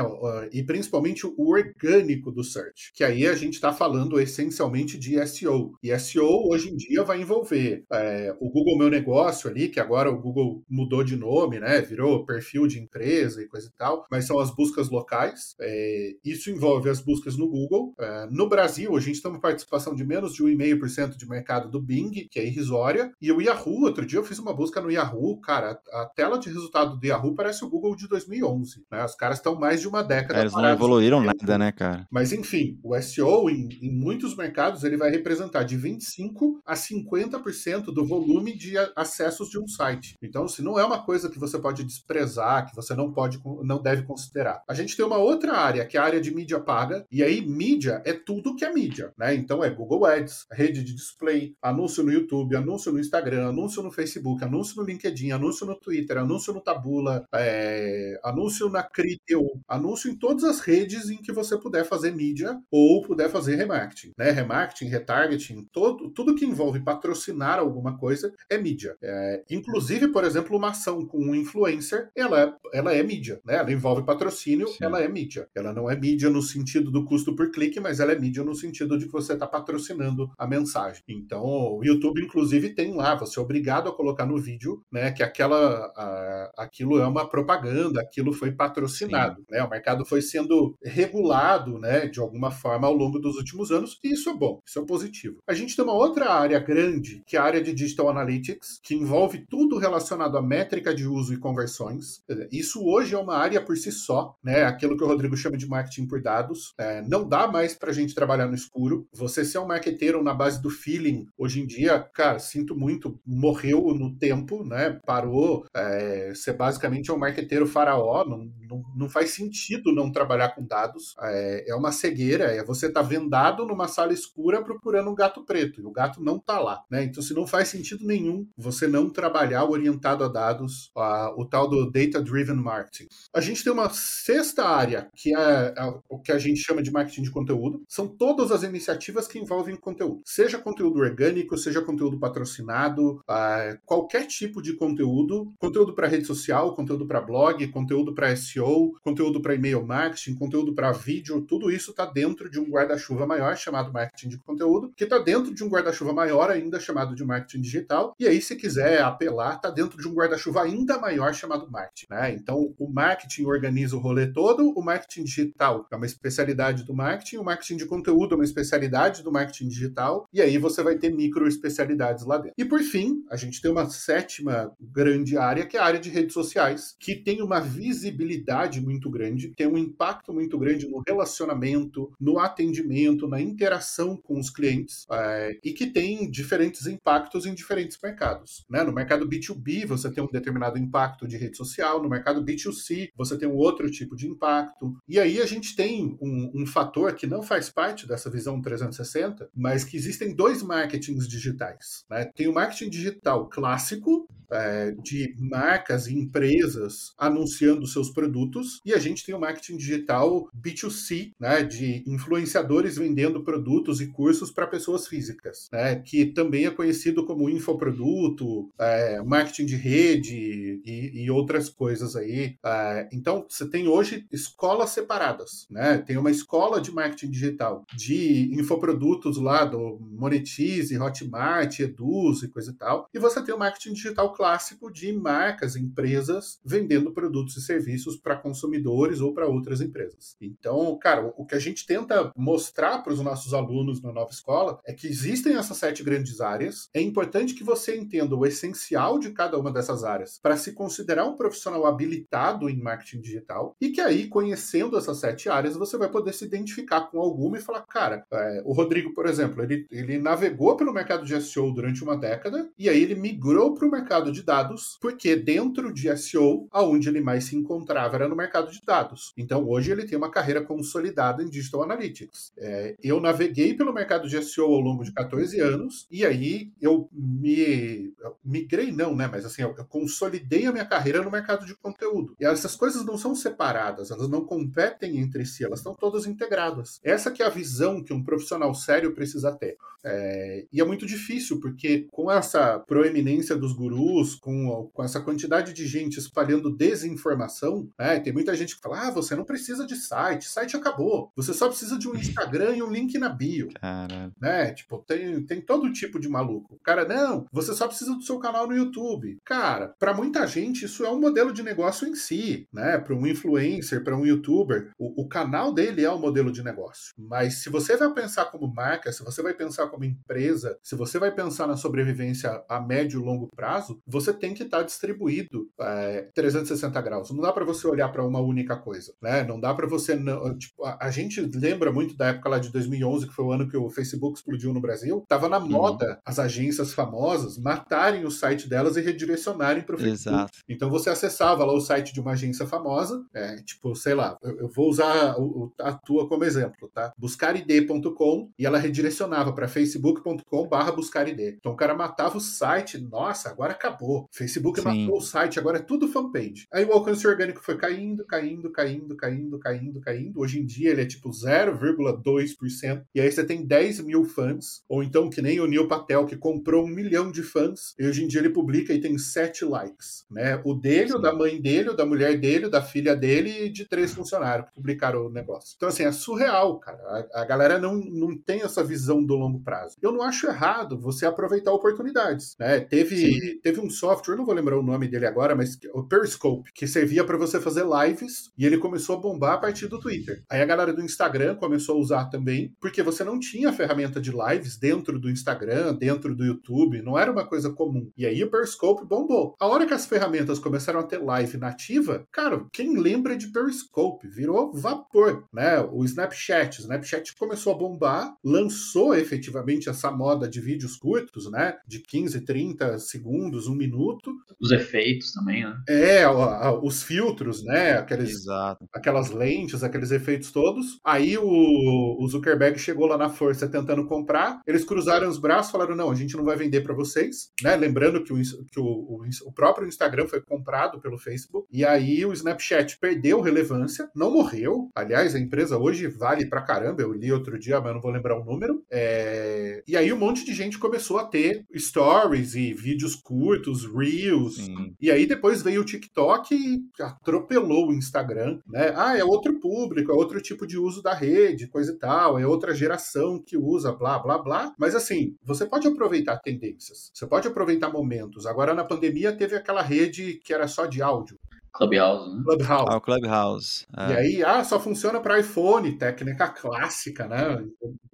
E principalmente o orgânico do search, que aí a gente está falando essencialmente de SEO. E SEO hoje em dia vai envolver é, o Google Meu Negócio ali, que agora o Google mudou de nome, né? Virou perfil de empresa e coisa e tal, mas são as buscas locais. É, isso envolve as buscas no Google. É, no Brasil, a gente tem uma participação de menos de 1,5% de mercado do Bing, que é irrisória, e o Yahoo, outro dia eu fiz uma busca no Yahoo, cara, a tela de resultado do Yahoo parece o Google de 2011, né? Os caras estão mais de uma década. É, eles não evoluíram nada, né, cara? Mas enfim, o SEO em, em muitos mercados ele vai representar de 25 a 50% do volume de acessos de um site. Então, se não é uma coisa que você pode desprezar, que você não pode, não deve considerar. A gente tem uma outra área, que é a área de mídia paga, e aí mídia é tudo que é mídia, né? Então é Google Ads, rede de display, anúncio no YouTube, anúncio no Instagram, anúncio no Facebook, anúncio no LinkedIn, anúncio no Twitter, anúncio no Tabula, é, anúncio na Criteo, anúncio em todas as redes em que você puder fazer mídia ou puder fazer remarketing, né? Remarketing, retargeting, todo, tudo que envolve patrocinar alguma coisa é mídia. É, inclusive, por exemplo, uma ação com um influencer, ela é, ela é mídia, né? Ela envolve patrocínio, Sim. ela é mídia. Ela não é mídia no sentido do custo por clique, mas ela é mídia no sentido de que você está patrocinando a mensagem. Então, o YouTube, inclusive, tem lá, você é obrigado a colocar no vídeo, né, que aquela, a, aquilo é uma propaganda, aquilo foi patrocinado, né? O mercado foi sendo regulado, né, de alguma forma ao longo dos últimos anos, e isso é bom, isso é positivo. A gente tem uma outra área grande, que é a área de Digital Analytics, que envolve tudo relacionado à métrica de uso e conversões. Isso hoje é uma área por si só, né? Aquilo que o Rodrigo chama de marketing por dados. É, não dá mais para a gente trabalhar no escuro. Você ser um marqueteiro na base do feeling, hoje em dia, cara, sinto muito, morreu no tempo, né? Parou. É, ser basicamente um marqueteiro faraó. Não, não, não, faz sentido não trabalhar com dados. É, é uma cegueira. É você tá vendado numa sala escura procurando um gato preto. E o gato não tá lá, né? Então, se não faz sentido nenhum você não trabalhar orientado a dados, a, o tal do Data Driven Marketing. A gente tem uma sexta área, que é, é o que a gente chama de marketing de conteúdo. São todas as iniciativas que envolvem conteúdo. Seja conteúdo orgânico, seja conteúdo patrocinado, uh, qualquer tipo de conteúdo. Conteúdo para rede social, conteúdo para blog, conteúdo para SEO, conteúdo para e-mail marketing, conteúdo para vídeo, tudo isso está dentro de um guarda-chuva maior chamado marketing de conteúdo, que está dentro de um guarda-chuva maior ainda chamado de marketing digital. E aí, se quiser apelar, está dentro de um guarda-chuva ainda maior chamado marketing. Né? Então, o marketing organiza o rolê todo, o marketing digital é uma especialidade do marketing, o marketing de conteúdo é uma especialidade do marketing digital, e aí você vai ter micro especialidades lá dentro. E por fim, a gente tem uma sétima grande área, que é a área de redes sociais, que tem uma visibilidade muito grande, tem um impacto muito grande no relacionamento, no atendimento, na interação com os clientes, é, e que tem diferentes impactos em diferentes mercados. Né? No mercado B2B, você tem um determinado impacto de rede social, no mercado B2C, você tem um outro tipo de impacto. E aí a gente tem um, um fator que não faz parte dessa visão 360, mas que existem dois marketings digitais. Né? Tem o marketing digital clássico, é, de marcas e empresas anunciando seus produtos, e a gente tem o marketing digital B2C, né, de influenciadores vendendo produtos e cursos para pessoas físicas, né, que também é conhecido como infoproduto, é, marketing de rede e, e outras coisas aí. É, então, você tem hoje escolas separadas, né? Tem uma escola de marketing digital de infoprodutos lá do Monetize, Hotmart, Eduz e coisa e tal, e você tem o marketing digital clássico de marcas, empresas vendendo produtos e serviços para consumidores ou para outras empresas. Então, cara, o que a gente tenta mostrar para os nossos alunos na nova escola é que existem essas sete grandes áreas. É importante que você entenda o essencial de cada uma dessas áreas para se considerar um profissional habilitado em marketing digital e que aí, conhecendo essas sete áreas, você vai poder se identificar com alguma e falar, cara, é, o Rodrigo, por exemplo, ele, ele navegou pelo mercado de SEO durante uma década, e aí ele migrou para o mercado de dados, porque dentro de SEO, aonde ele mais se encontrava era no mercado de dados. Então hoje ele tem uma carreira consolidada em Digital Analytics. É, eu naveguei pelo mercado de SEO ao longo de 14 anos, e aí eu me eu migrei, não, né? Mas assim, eu, eu consolidei a minha carreira no mercado de conteúdo. E essas coisas não são separadas, elas não competem entre si, elas estão todas integradas. Essa que é a visão que um profissional sério precisa ter. É, e é muito difícil, porque com essa proeminência dos gurus, com, com essa quantidade de gente espalhando desinformação, né, tem muita gente que fala: ah, você não precisa de site, site acabou. Você só precisa de um Instagram e um link na bio. Caramba. Né? Tipo, tem, tem todo tipo de maluco. O cara, não, você só precisa do seu canal no YouTube. Cara, para muita gente, isso é um modelo de negócio em si, né? Para um influencer, para um youtuber, o, o canal dele é o modelo de negócio. Mas se você vai pensar como marca, se você vai pensar como empresa, se você vai pensar na sobrevivência a médio e longo prazo, você tem que estar tá distribuído é, 360 graus. Não dá para você olhar para uma única coisa, né? Não dá para você não, tipo, a, a, gente lembra muito da época lá de 2011, que foi o ano que o Facebook explodiu no Brasil. Tava na uhum. moda uhum. as agências famosas matarem o site delas e redirecionarem para o Facebook. Exato. Então você acessava lá o site de uma agência famosa, é, tipo, sei lá, eu, eu vou usar o, a tua como exemplo, tá? Buscarid.com e ela redirecionava para Facebook facebook.com barra buscar ID. Então o cara matava o site, nossa, agora acabou. Facebook Sim. matou o site, agora é tudo fanpage. Aí o alcance orgânico foi caindo, caindo, caindo, caindo, caindo, caindo. Hoje em dia ele é tipo 0,2%. E aí você tem 10 mil fãs. Ou então que nem o Neil Patel, que comprou um milhão de fãs. E hoje em dia ele publica e tem 7 likes. Né? O dele, Sim. o da mãe dele, o da mulher dele, o da filha dele e de três funcionários que publicaram o negócio. Então assim, é surreal, cara. A, a galera não, não tem essa visão do longo prazo prazo. Eu não acho errado você aproveitar oportunidades. Né? Teve, teve um software, não vou lembrar o nome dele agora, mas o Periscope, que servia para você fazer lives e ele começou a bombar a partir do Twitter. Aí a galera do Instagram começou a usar também, porque você não tinha ferramenta de lives dentro do Instagram, dentro do YouTube, não era uma coisa comum. E aí o Periscope bombou. A hora que as ferramentas começaram a ter live nativa, cara, quem lembra de Periscope? Virou vapor, né? O Snapchat, o Snapchat começou a bombar, lançou efetivamente essa moda de vídeos curtos, né? De 15, 30 segundos, um minuto. Os efeitos também, né? É, os filtros, né? Aqueles, Exato. Aquelas lentes, aqueles efeitos todos. Aí o, o Zuckerberg chegou lá na força tentando comprar. Eles cruzaram os braços falaram: não, a gente não vai vender para vocês, né? Lembrando que, o, que o, o, o próprio Instagram foi comprado pelo Facebook. E aí o Snapchat perdeu relevância, não morreu. Aliás, a empresa hoje vale pra caramba. Eu li outro dia, mas eu não vou lembrar o número. É, e aí um monte de gente começou a ter stories e vídeos curtos, reels. Sim. E aí depois veio o TikTok e atropelou o Instagram, né? Ah, é outro público, é outro tipo de uso da rede, coisa e tal, é outra geração que usa, blá, blá, blá. Mas assim, você pode aproveitar tendências, você pode aproveitar momentos. Agora na pandemia teve aquela rede que era só de áudio. Clubhouse, né? Clubhouse. Ah, o Clubhouse. É. E aí, ah, só funciona para iPhone, técnica clássica, né?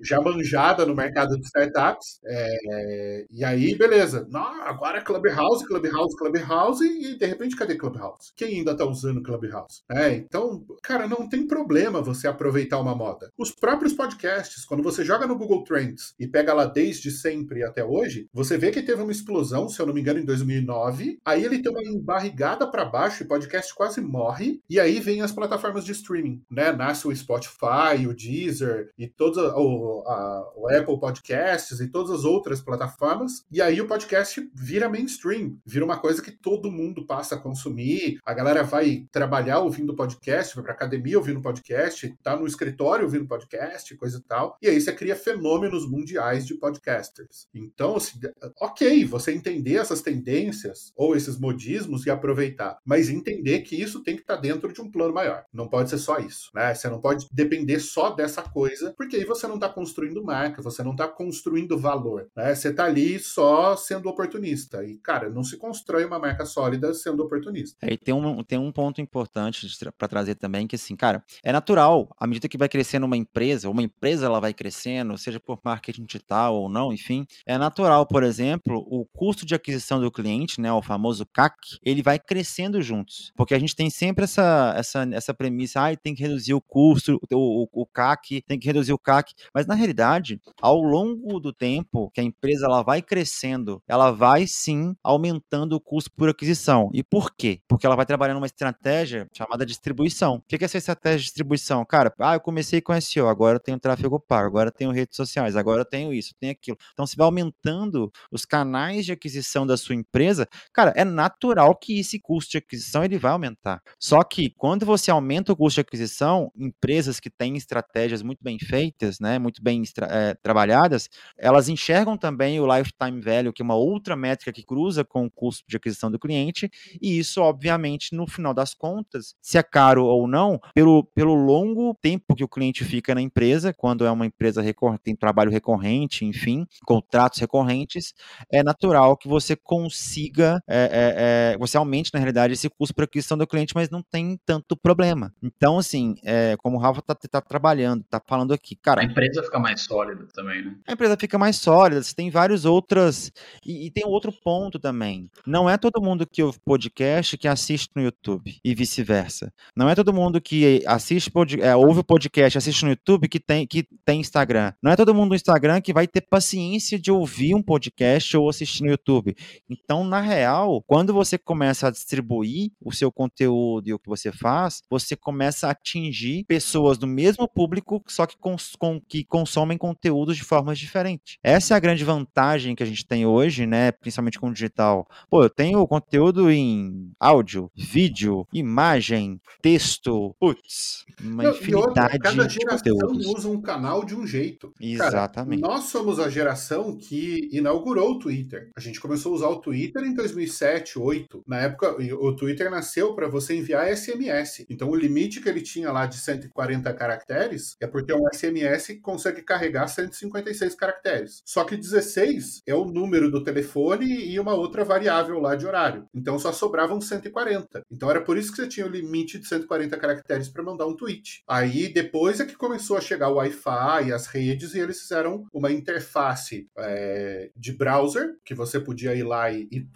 Já manjada no mercado de startups. É, e aí, beleza. Não, agora é Clubhouse, Clubhouse, Clubhouse, e de repente, cadê Clubhouse? Quem ainda tá usando Clubhouse? É, então, cara, não tem problema você aproveitar uma moda. Os próprios podcasts, quando você joga no Google Trends e pega lá desde sempre até hoje, você vê que teve uma explosão, se eu não me engano, em 2009. Aí ele tem uma embarrigada para baixo e podcast podcast quase morre, e aí vem as plataformas de streaming, né? Nasce o Spotify, o Deezer e todos o, a, o Apple Podcasts e todas as outras plataformas, e aí o podcast vira mainstream, vira uma coisa que todo mundo passa a consumir, a galera vai trabalhar ouvindo podcast, vai pra academia ouvindo podcast, tá no escritório ouvindo podcast, coisa e tal, e aí você cria fenômenos mundiais de podcasters. Então, assim, ok, você entender essas tendências ou esses modismos e aproveitar, mas entender entender que isso tem que estar tá dentro de um plano maior. Não pode ser só isso, né? Você não pode depender só dessa coisa, porque aí você não está construindo marca, você não está construindo valor, né? Você está ali só sendo oportunista. E, cara, não se constrói uma marca sólida sendo oportunista. É, e tem um, tem um ponto importante para trazer também, que assim, cara, é natural, à medida que vai crescendo uma empresa, uma empresa ela vai crescendo, seja por marketing digital ou não, enfim, é natural, por exemplo, o custo de aquisição do cliente, né, o famoso CAC, ele vai crescendo juntos. Isso. Porque a gente tem sempre essa, essa, essa premissa, ah, tem que reduzir o custo, o, o, o CAC, tem que reduzir o CAC. Mas na realidade, ao longo do tempo que a empresa ela vai crescendo, ela vai sim aumentando o custo por aquisição. E por quê? Porque ela vai trabalhando uma estratégia chamada distribuição. O que é essa estratégia de distribuição? Cara, ah, eu comecei com SEO, agora eu tenho tráfego pago, agora eu tenho redes sociais, agora eu tenho isso, tenho aquilo. Então, se vai aumentando os canais de aquisição da sua empresa, cara, é natural que esse custo de aquisição ele vai aumentar. Só que quando você aumenta o custo de aquisição, empresas que têm estratégias muito bem feitas, né, muito bem é, trabalhadas, elas enxergam também o lifetime value, que é uma outra métrica que cruza com o custo de aquisição do cliente, e isso, obviamente, no final das contas, se é caro ou não, pelo, pelo longo tempo que o cliente fica na empresa, quando é uma empresa tem trabalho recorrente, enfim, contratos recorrentes, é natural que você consiga, é, é, você aumente, na realidade, esse custo aquisição do cliente, mas não tem tanto problema. Então, assim, é, como o Rafa está tá trabalhando, está falando aqui, cara. A empresa fica mais sólida também, né? A empresa fica mais sólida, você tem vários outras. E, e tem outro ponto também. Não é todo mundo que ouve podcast que assiste no YouTube e vice-versa. Não é todo mundo que assiste é, ouve o podcast, assiste no YouTube que tem, que tem Instagram. Não é todo mundo no Instagram que vai ter paciência de ouvir um podcast ou assistir no YouTube. Então, na real, quando você começa a distribuir o seu conteúdo e o que você faz, você começa a atingir pessoas do mesmo público, só que, cons com, que consomem conteúdos de formas diferentes. Essa é a grande vantagem que a gente tem hoje, né? Principalmente com o digital. Pô, eu tenho conteúdo em áudio, vídeo, imagem, texto, putz, uma Não, infinidade outra, cada de conteúdos. usa um canal de um jeito. Exatamente. Cara, nós somos a geração que inaugurou o Twitter. A gente começou a usar o Twitter em 2007, 2008. Na época, o Twitter nasceu para você enviar SMS. Então, o limite que ele tinha lá de 140 caracteres é porque um SMS consegue carregar 156 caracteres. Só que 16 é o número do telefone e uma outra variável lá de horário. Então, só sobravam 140. Então, era por isso que você tinha o limite de 140 caracteres para mandar um tweet. Aí, depois é que começou a chegar o Wi-Fi e as redes, e eles fizeram uma interface é, de browser, que você podia ir lá e, e.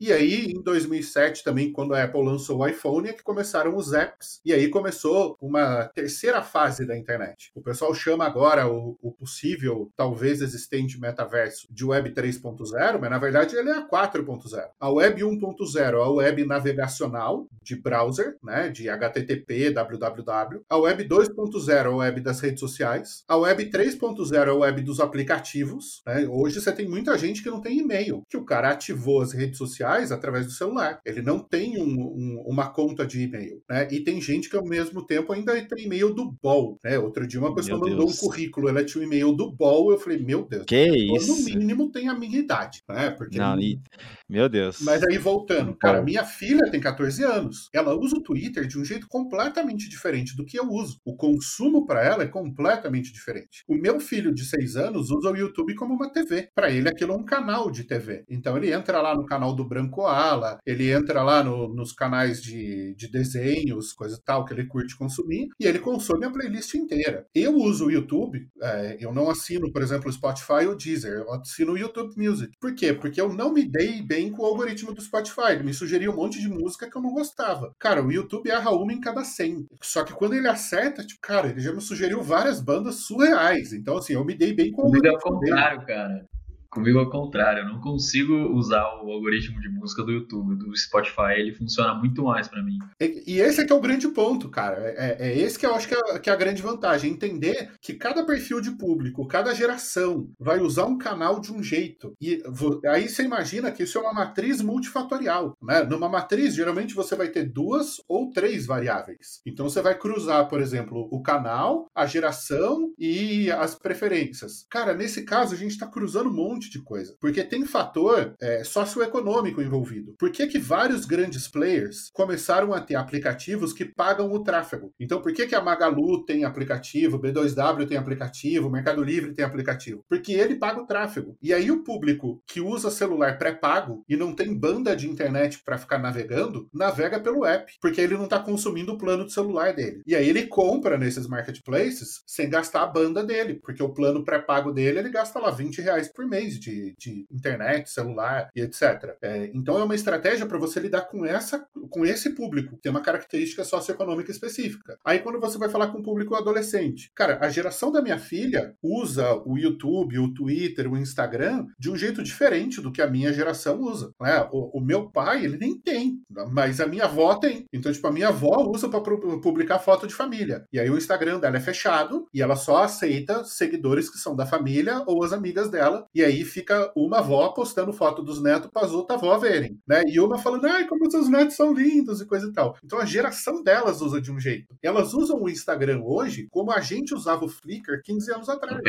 E aí, em 2007, também, quando a Apple lançou o iPhone, é que começaram os apps. E aí começou uma terceira fase da internet. O pessoal chama agora o, o possível, talvez existente metaverso de Web 3.0, mas na verdade ele é a 4.0. A Web 1.0 é a web navegacional de browser, né, de HTTP, www. A Web 2.0 é a web das redes sociais. A Web 3.0 é a web dos aplicativos. Né? Hoje você tem muita gente que não tem e-mail, que o cara ativou as redes sociais através do celular. Ele não tem um, um, uma conta de e-mail. Né? E tem gente que ao mesmo tempo ainda tem e-mail do BOL. Né? Outro dia uma pessoa meu mandou Deus. um currículo, ela tinha um e-mail do BOL, eu falei, meu Deus. Que isso? No mínimo tem a minha idade. Né? Porque não, e... Meu Deus. Mas aí voltando, cara, minha filha tem 14 anos. Ela usa o Twitter de um jeito completamente diferente do que eu uso. O consumo para ela é completamente diferente. O meu filho de 6 anos usa o YouTube como uma TV. Para ele aquilo é um canal de TV. Então ele entra lá no canal do Branco Ala, ele entra lá no, nos canais de, de desenhos, coisa tal que ele curte consumir, e ele consome a playlist inteira. Eu uso o YouTube, é, eu não assino, por exemplo, o Spotify ou Deezer, eu assino o YouTube Music. Por quê? Porque eu não me dei bem com o algoritmo do Spotify. Ele me sugeriu um monte de música que eu não gostava. Cara, o YouTube erra uma em cada 100. Só que quando ele acerta, tipo, cara, ele já me sugeriu várias bandas surreais. Então, assim, eu me dei bem com o algoritmo. É o contrário, dele. cara. Comigo ao contrário, eu não consigo usar o algoritmo de música do YouTube, do Spotify, ele funciona muito mais para mim. E, e, esse é que é o grande ponto, cara. É, é, é esse que eu acho que é, que é, a grande vantagem, entender que cada perfil de público, cada geração vai usar um canal de um jeito. E aí você imagina que isso é uma matriz multifatorial, né? Numa matriz, geralmente você vai ter duas ou três variáveis. Então você vai cruzar, por exemplo, o canal, a geração e as preferências. Cara, nesse caso a gente está cruzando um monte monte de coisa. Porque tem fator é, socioeconômico envolvido. Por que, que vários grandes players começaram a ter aplicativos que pagam o tráfego? Então, por que, que a Magalu tem aplicativo, B2W tem aplicativo, Mercado Livre tem aplicativo? Porque ele paga o tráfego. E aí o público que usa celular pré-pago e não tem banda de internet para ficar navegando, navega pelo app, porque ele não está consumindo o plano do celular dele. E aí ele compra nesses marketplaces sem gastar a banda dele, porque o plano pré-pago dele ele gasta lá 20 reais por mês de, de internet, celular e etc. É, então é uma estratégia para você lidar com essa, com esse público, tem uma característica socioeconômica específica. Aí quando você vai falar com o público adolescente, cara, a geração da minha filha usa o YouTube, o Twitter, o Instagram de um jeito diferente do que a minha geração usa. Né? O, o meu pai, ele nem tem, mas a minha avó tem. Então, tipo, a minha avó usa para publicar foto de família. E aí o Instagram dela é fechado e ela só aceita seguidores que são da família ou as amigas dela. E aí fica uma avó postando foto dos netos para as outras avó verem, né? E uma falando, ai, como seus netos são lindos e coisa e tal. Então a geração delas usa de um jeito. Elas usam o Instagram hoje como a gente usava o Flickr 15 anos atrás.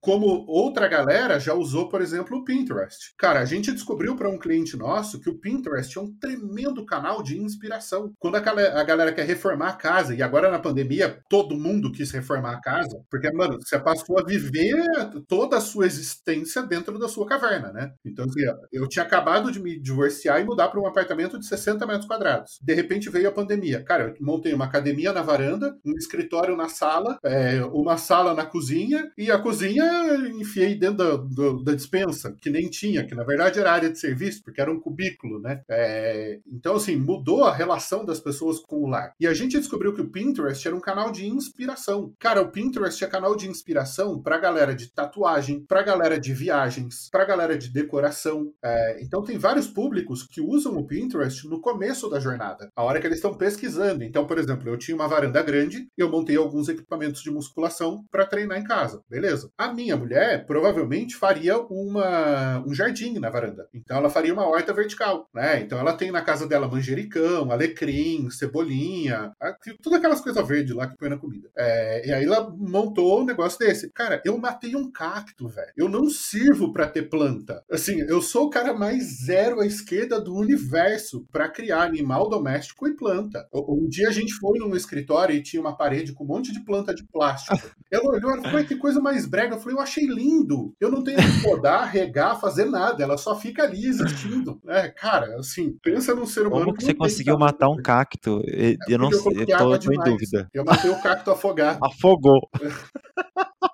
Como outra galera já usou, por exemplo, o Pinterest. Cara, a gente descobriu para um cliente nosso que o Pinterest é um tremendo canal de inspiração. Quando a galera quer reformar a casa, e agora na pandemia todo mundo quis reformar a casa, porque, mano, você passou a viver toda a sua existência dentro da sua caverna, né? Então, assim, eu tinha acabado de me divorciar e mudar para um apartamento de 60 metros quadrados. De repente veio a pandemia. Cara, eu montei uma academia na varanda, um escritório na sala, é, uma sala na cozinha, e a cozinha enfiei dentro da, do, da dispensa, que nem tinha, que na verdade era área de serviço, porque era um cubículo, né? É, então, assim, mudou a relação das pessoas com o lar. E a gente descobriu que o Pinterest era um canal de inspiração. Cara, o Pinterest é canal de inspiração pra galera de tatuagem, pra galera de viagens, pra galera de decoração. É, então, tem vários públicos que usam o Pinterest no começo da jornada, a hora que eles estão pesquisando. Então, por exemplo, eu tinha uma varanda grande, eu montei alguns equipamentos de musculação para treinar em casa, beleza? A minha mulher provavelmente faria uma, um jardim na varanda. Então, ela faria uma horta vertical, né? Então, ela tem na casa dela manjericão, alecrim, cebolinha, tudo aquelas coisas verdes lá que põe na comida. É, e aí ela montou um negócio desse. Cara, eu matei um cacto, velho. Eu não sirvo para ter planta. Assim, eu sou o cara mais zero à esquerda do universo para criar animal doméstico e planta. Um dia a gente foi num escritório e tinha uma parede com um monte de planta de plástico. Ela olhou e falou: que coisa mais brega. Eu falei: eu achei lindo. Eu não tenho que podar, regar, fazer nada. Ela só fica ali existindo. É, cara, assim, pensa num ser humano. Como que, você conseguiu matar um cacto? Eu, eu não sei, eu tô, tô em dúvida. Eu matei o cacto afogado. Afogou.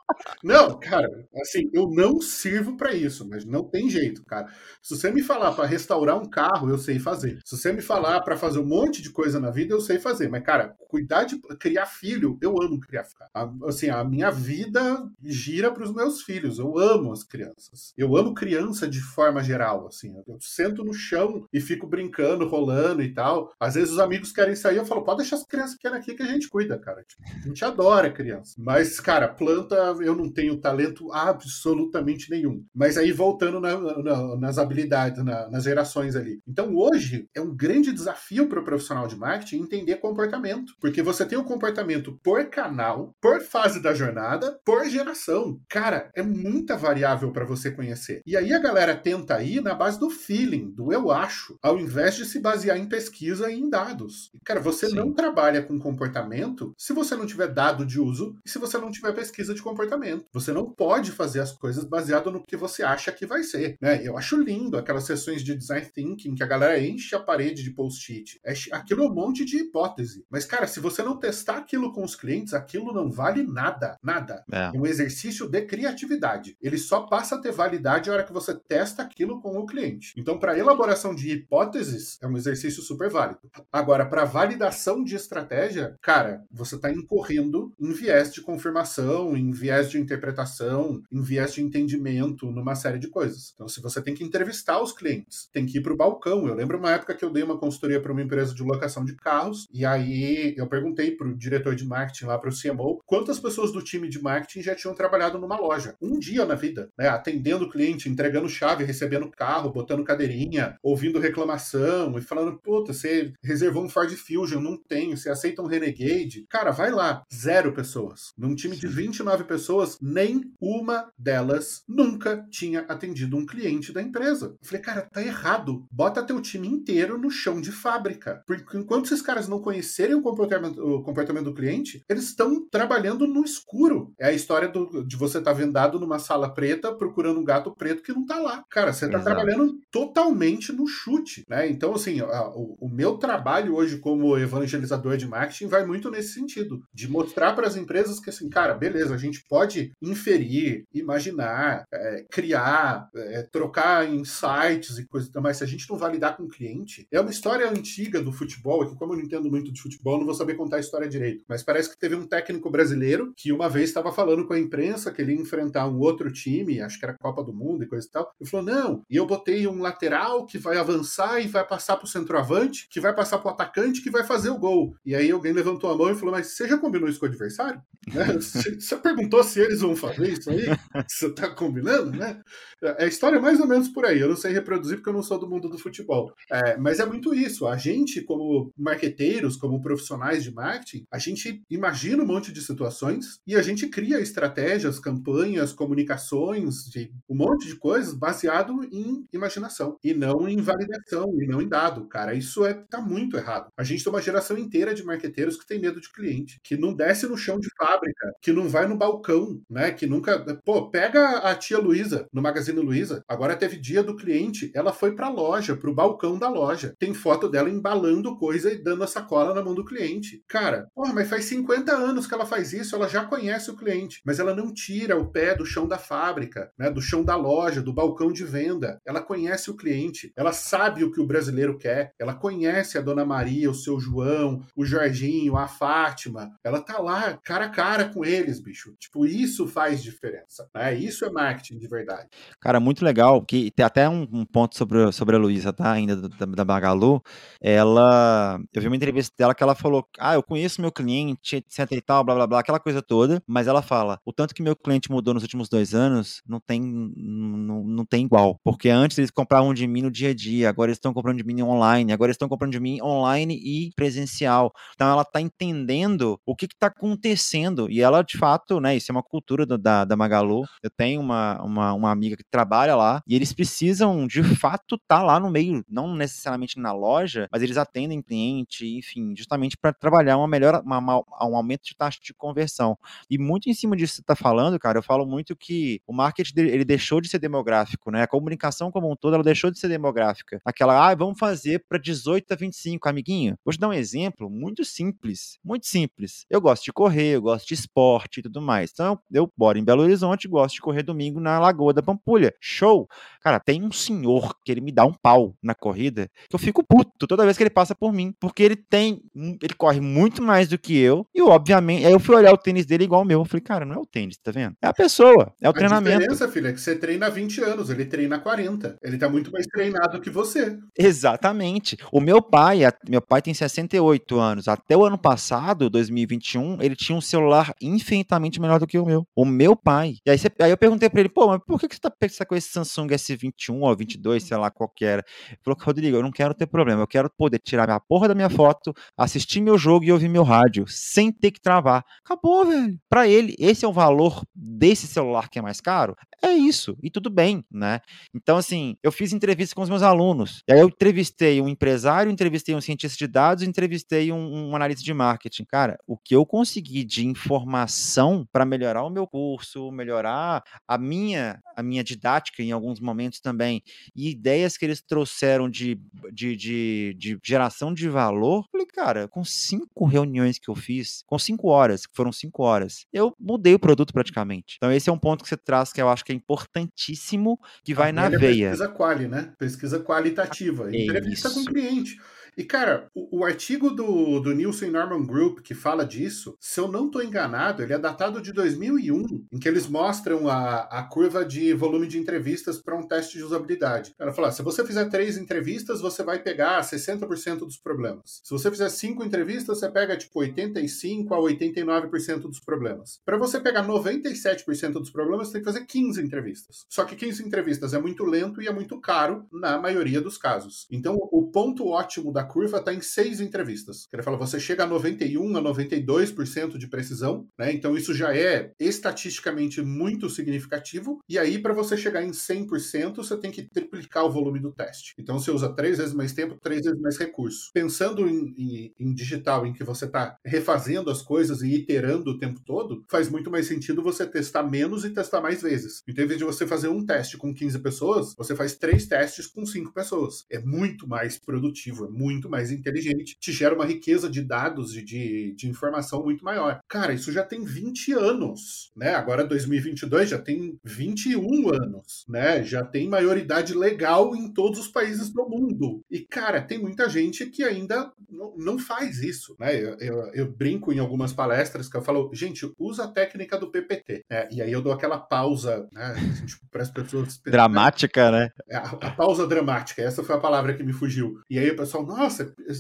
Não, cara, assim, eu não sirvo para isso, mas não tem jeito, cara. Se você me falar para restaurar um carro, eu sei fazer. Se você me falar para fazer um monte de coisa na vida, eu sei fazer. Mas, cara, cuidar de criar filho, eu amo criar filho. Assim, a minha vida gira para os meus filhos. Eu amo as crianças. Eu amo criança de forma geral, assim. Eu sento no chão e fico brincando, rolando e tal. Às vezes os amigos querem sair, eu falo, pode deixar as crianças que aqui que a gente cuida, cara. Tipo, a gente adora criança. Mas, cara, planta eu não tenho talento absolutamente nenhum. Mas aí voltando na, na, nas habilidades, na, nas gerações ali. Então hoje é um grande desafio para o profissional de marketing entender comportamento, porque você tem o comportamento por canal, por fase da jornada, por geração. Cara, é muita variável para você conhecer. E aí a galera tenta ir na base do feeling, do eu acho, ao invés de se basear em pesquisa e em dados. Cara, você Sim. não trabalha com comportamento se você não tiver dado de uso e se você não tiver pesquisa de comportamento. Você não pode fazer as coisas baseado no que você acha que vai ser, né? Eu acho lindo aquelas sessões de design thinking que a galera enche a parede de post-it. É, aquilo é um monte de hipótese. Mas, cara, se você não testar aquilo com os clientes, aquilo não vale nada. Nada. É, é um exercício de criatividade. Ele só passa a ter validade a hora que você testa aquilo com o cliente. Então, para elaboração de hipóteses, é um exercício super válido. Agora, para validação de estratégia, cara, você está incorrendo em viés de confirmação, em viés de interpretação, em viés de entendimento, numa série de coisas. Então, se você tem que entrevistar os clientes, tem que ir para o balcão. Eu lembro uma época que eu dei uma consultoria para uma empresa de locação de carros, e aí eu perguntei para o diretor de marketing lá, para o CMO, quantas pessoas do time de marketing já tinham trabalhado numa loja. Um dia na vida, né? Atendendo o cliente, entregando chave, recebendo carro, botando cadeirinha, ouvindo reclamação e falando, puta, você reservou um Ford Fusion, não tenho, você aceita um Renegade? Cara, vai lá, zero pessoas. Num time de 29 pessoas, nem uma delas nunca tinha atendido um cliente da empresa. Eu falei, cara, tá errado. Bota teu time inteiro no chão de fábrica. Porque enquanto esses caras não conhecerem o comportamento, o comportamento do cliente, eles estão trabalhando no escuro. É a história do, de você estar tá vendado numa sala preta procurando um gato preto que não tá lá. Cara, você tá Exato. trabalhando totalmente no chute, né? Então, assim, a, o, o meu trabalho hoje como evangelizador de marketing vai muito nesse sentido, de mostrar para as empresas que, assim, cara, beleza, a gente pode inferir, imaginar, é, criar, é, trocar insights e coisas, mas se a gente não validar com o cliente, é uma história antiga do futebol, que como eu não entendo muito de futebol, não vou saber contar a história direito, mas parece que teve um técnico brasileiro que uma vez estava falando com a imprensa que ele ia enfrentar um outro time, acho que era Copa do Mundo e coisa e tal, e falou, não, e eu botei um lateral que vai avançar e vai passar pro centroavante, que vai passar pro atacante, que vai fazer o gol. E aí alguém levantou a mão e falou, mas você já combinou isso com o adversário? Né? Você perguntou se eles vão fazer isso aí? Você tá combinando, né? É a história é mais ou menos por aí. Eu não sei reproduzir porque eu não sou do mundo do futebol. É, mas é muito isso. A gente, como marqueteiros, como profissionais de marketing, a gente imagina um monte de situações e a gente cria estratégias, campanhas, comunicações, de um monte de coisas baseado em imaginação e não em validação e não em dado, cara. Isso é tá muito errado. A gente tem uma geração inteira de marqueteiros que tem medo de cliente, que não desce no chão de fábrica, que não vai no balcão, né? Que nunca. Pô, pega a tia Luísa no Magazine Luiza. Agora teve dia do cliente, ela foi pra loja, pro balcão da loja. Tem foto dela embalando coisa e dando a sacola na mão do cliente. Cara, porra, mas faz 50 anos que ela faz isso, ela já conhece o cliente, mas ela não tira o pé do chão da fábrica, né? Do chão da loja, do balcão de venda. Ela conhece o cliente, ela sabe o que o brasileiro quer, ela conhece a dona Maria, o seu João, o Jorginho, a Fátima. Ela tá lá cara a cara com eles, bicho. Tipo, isso faz diferença. Né? Isso é marketing de verdade. Cara, muito legal, que tem até um, um ponto sobre, sobre a Luísa, tá? Ainda da, da Magalu. Ela. Eu vi uma entrevista dela que ela falou: Ah, eu conheço meu cliente, etc e tal, blá blá blá, aquela coisa toda. Mas ela fala: o tanto que meu cliente mudou nos últimos dois anos não tem, não, não tem igual. Porque antes eles compravam de mim no dia a dia, agora eles estão comprando de mim online, agora eles estão comprando de mim online e presencial. Então ela tá entendendo o que, que tá acontecendo. E ela, de fato, né? Isso é uma cultura do, da, da Magalu. Eu tenho uma, uma, uma amiga que trabalha lá e eles precisam, de fato, estar tá lá no meio, não necessariamente na loja, mas eles atendem cliente, enfim, justamente para trabalhar uma melhor, uma, um aumento de taxa de conversão. E muito em cima disso que você está falando, cara, eu falo muito que o marketing ele deixou de ser demográfico, né? A comunicação como um todo, ela deixou de ser demográfica. Aquela, ah, vamos fazer para 18 a 25, amiguinho. Vou te dar um exemplo muito simples, muito simples. Eu gosto de correr, eu gosto de esporte e tudo mais. Então, eu moro em Belo Horizonte, gosto de correr domingo na Lagoa da Pampulha. Show! Cara, tem um senhor que ele me dá um pau na corrida, que eu fico puto toda vez que ele passa por mim, porque ele tem, ele corre muito mais do que eu, e obviamente, aí eu fui olhar o tênis dele igual o meu, eu falei, cara, não é o tênis, tá vendo? É a pessoa, é o a treinamento. A diferença, filho, é que você treina há 20 anos, ele treina há 40. Ele tá muito mais treinado que você. Exatamente. O meu pai, meu pai tem 68 anos, até o ano passado, 2021, ele tinha um celular infinitamente melhor do que o meu. O meu pai. E aí, você, aí eu perguntei pra ele, pô, mas por que, você tá com esse Samsung S21 ou 22, sei lá qual que era? Ele falou Rodrigo, eu não quero ter problema, eu quero poder tirar minha porra da minha foto, assistir meu jogo e ouvir meu rádio, sem ter que travar. Acabou, velho. Pra ele, esse é o valor desse celular que é mais caro? É isso. E tudo bem, né? Então, assim, eu fiz entrevista com os meus alunos. E aí eu entrevistei um empresário, entrevistei um cientista de dados, entrevistei um, um analista de marketing. Cara, o que eu consegui de informação para melhorar o meu curso, melhorar a minha, a minha didática em alguns momentos também, e ideias que eles trouxeram de, de, de, de geração de valor, falei, cara, com cinco reuniões que eu fiz, com cinco horas, que foram cinco horas, eu mudei o produto praticamente. Então, esse é um ponto que você traz que eu acho que é importantíssimo, que vai na veia. Pesquisa quali, né? Pesquisa qualitativa. É Entrevista com o cliente. E, cara, o, o, artigo do, do Nielsen Norman Group que fala disso, se eu não estou enganado, ele é datado de 2001, em que eles mostram a, a curva de volume de entrevistas para um teste de usabilidade. Ela fala: se você fizer três entrevistas, você vai pegar 60% dos problemas. Se você fizer cinco entrevistas, você pega tipo 85 a 89% dos problemas. Para você pegar 97% dos problemas, você tem que fazer 15 entrevistas. Só que 15 entrevistas é muito lento e é muito caro na maioria dos casos. Então, o ponto ótimo da da curva está em seis entrevistas. Ele fala, você chega a 91 a 92% de precisão, né? Então isso já é estatisticamente muito significativo. E aí, para você chegar em 100%, você tem que triplicar o volume do teste. Então você usa três vezes mais tempo, três vezes mais recurso. Pensando em, em, em digital, em que você está refazendo as coisas e iterando o tempo todo, faz muito mais sentido você testar menos e testar mais vezes. Então, em vez de você fazer um teste com 15 pessoas, você faz três testes com cinco pessoas. É muito mais produtivo, é muito muito mais inteligente, te gera uma riqueza de dados e de, de informação muito maior. Cara, isso já tem 20 anos. né? Agora 2022 já tem 21 anos, né? Já tem maioridade legal em todos os países do mundo. E, cara, tem muita gente que ainda não, não faz isso, né? Eu, eu, eu, brinco em algumas palestras que eu falo, gente, usa a técnica do PPT. Né? E aí eu dou aquela pausa, né? Tipo, para as pessoas. Dramática, né? É, a, a, pausa dramática, essa foi a palavra que me fugiu. E aí o pessoal, nossa,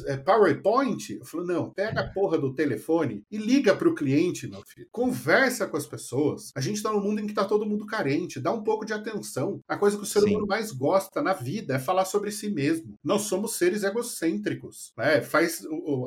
é PowerPoint? Eu falo, não, pega a porra do telefone e liga para o cliente, meu filho. Conversa com as pessoas. A gente está num mundo em que está todo mundo carente. Dá um pouco de atenção. A coisa que o ser Sim. humano mais gosta na vida é falar sobre si mesmo. Nós somos seres egocêntricos. Né? Faz,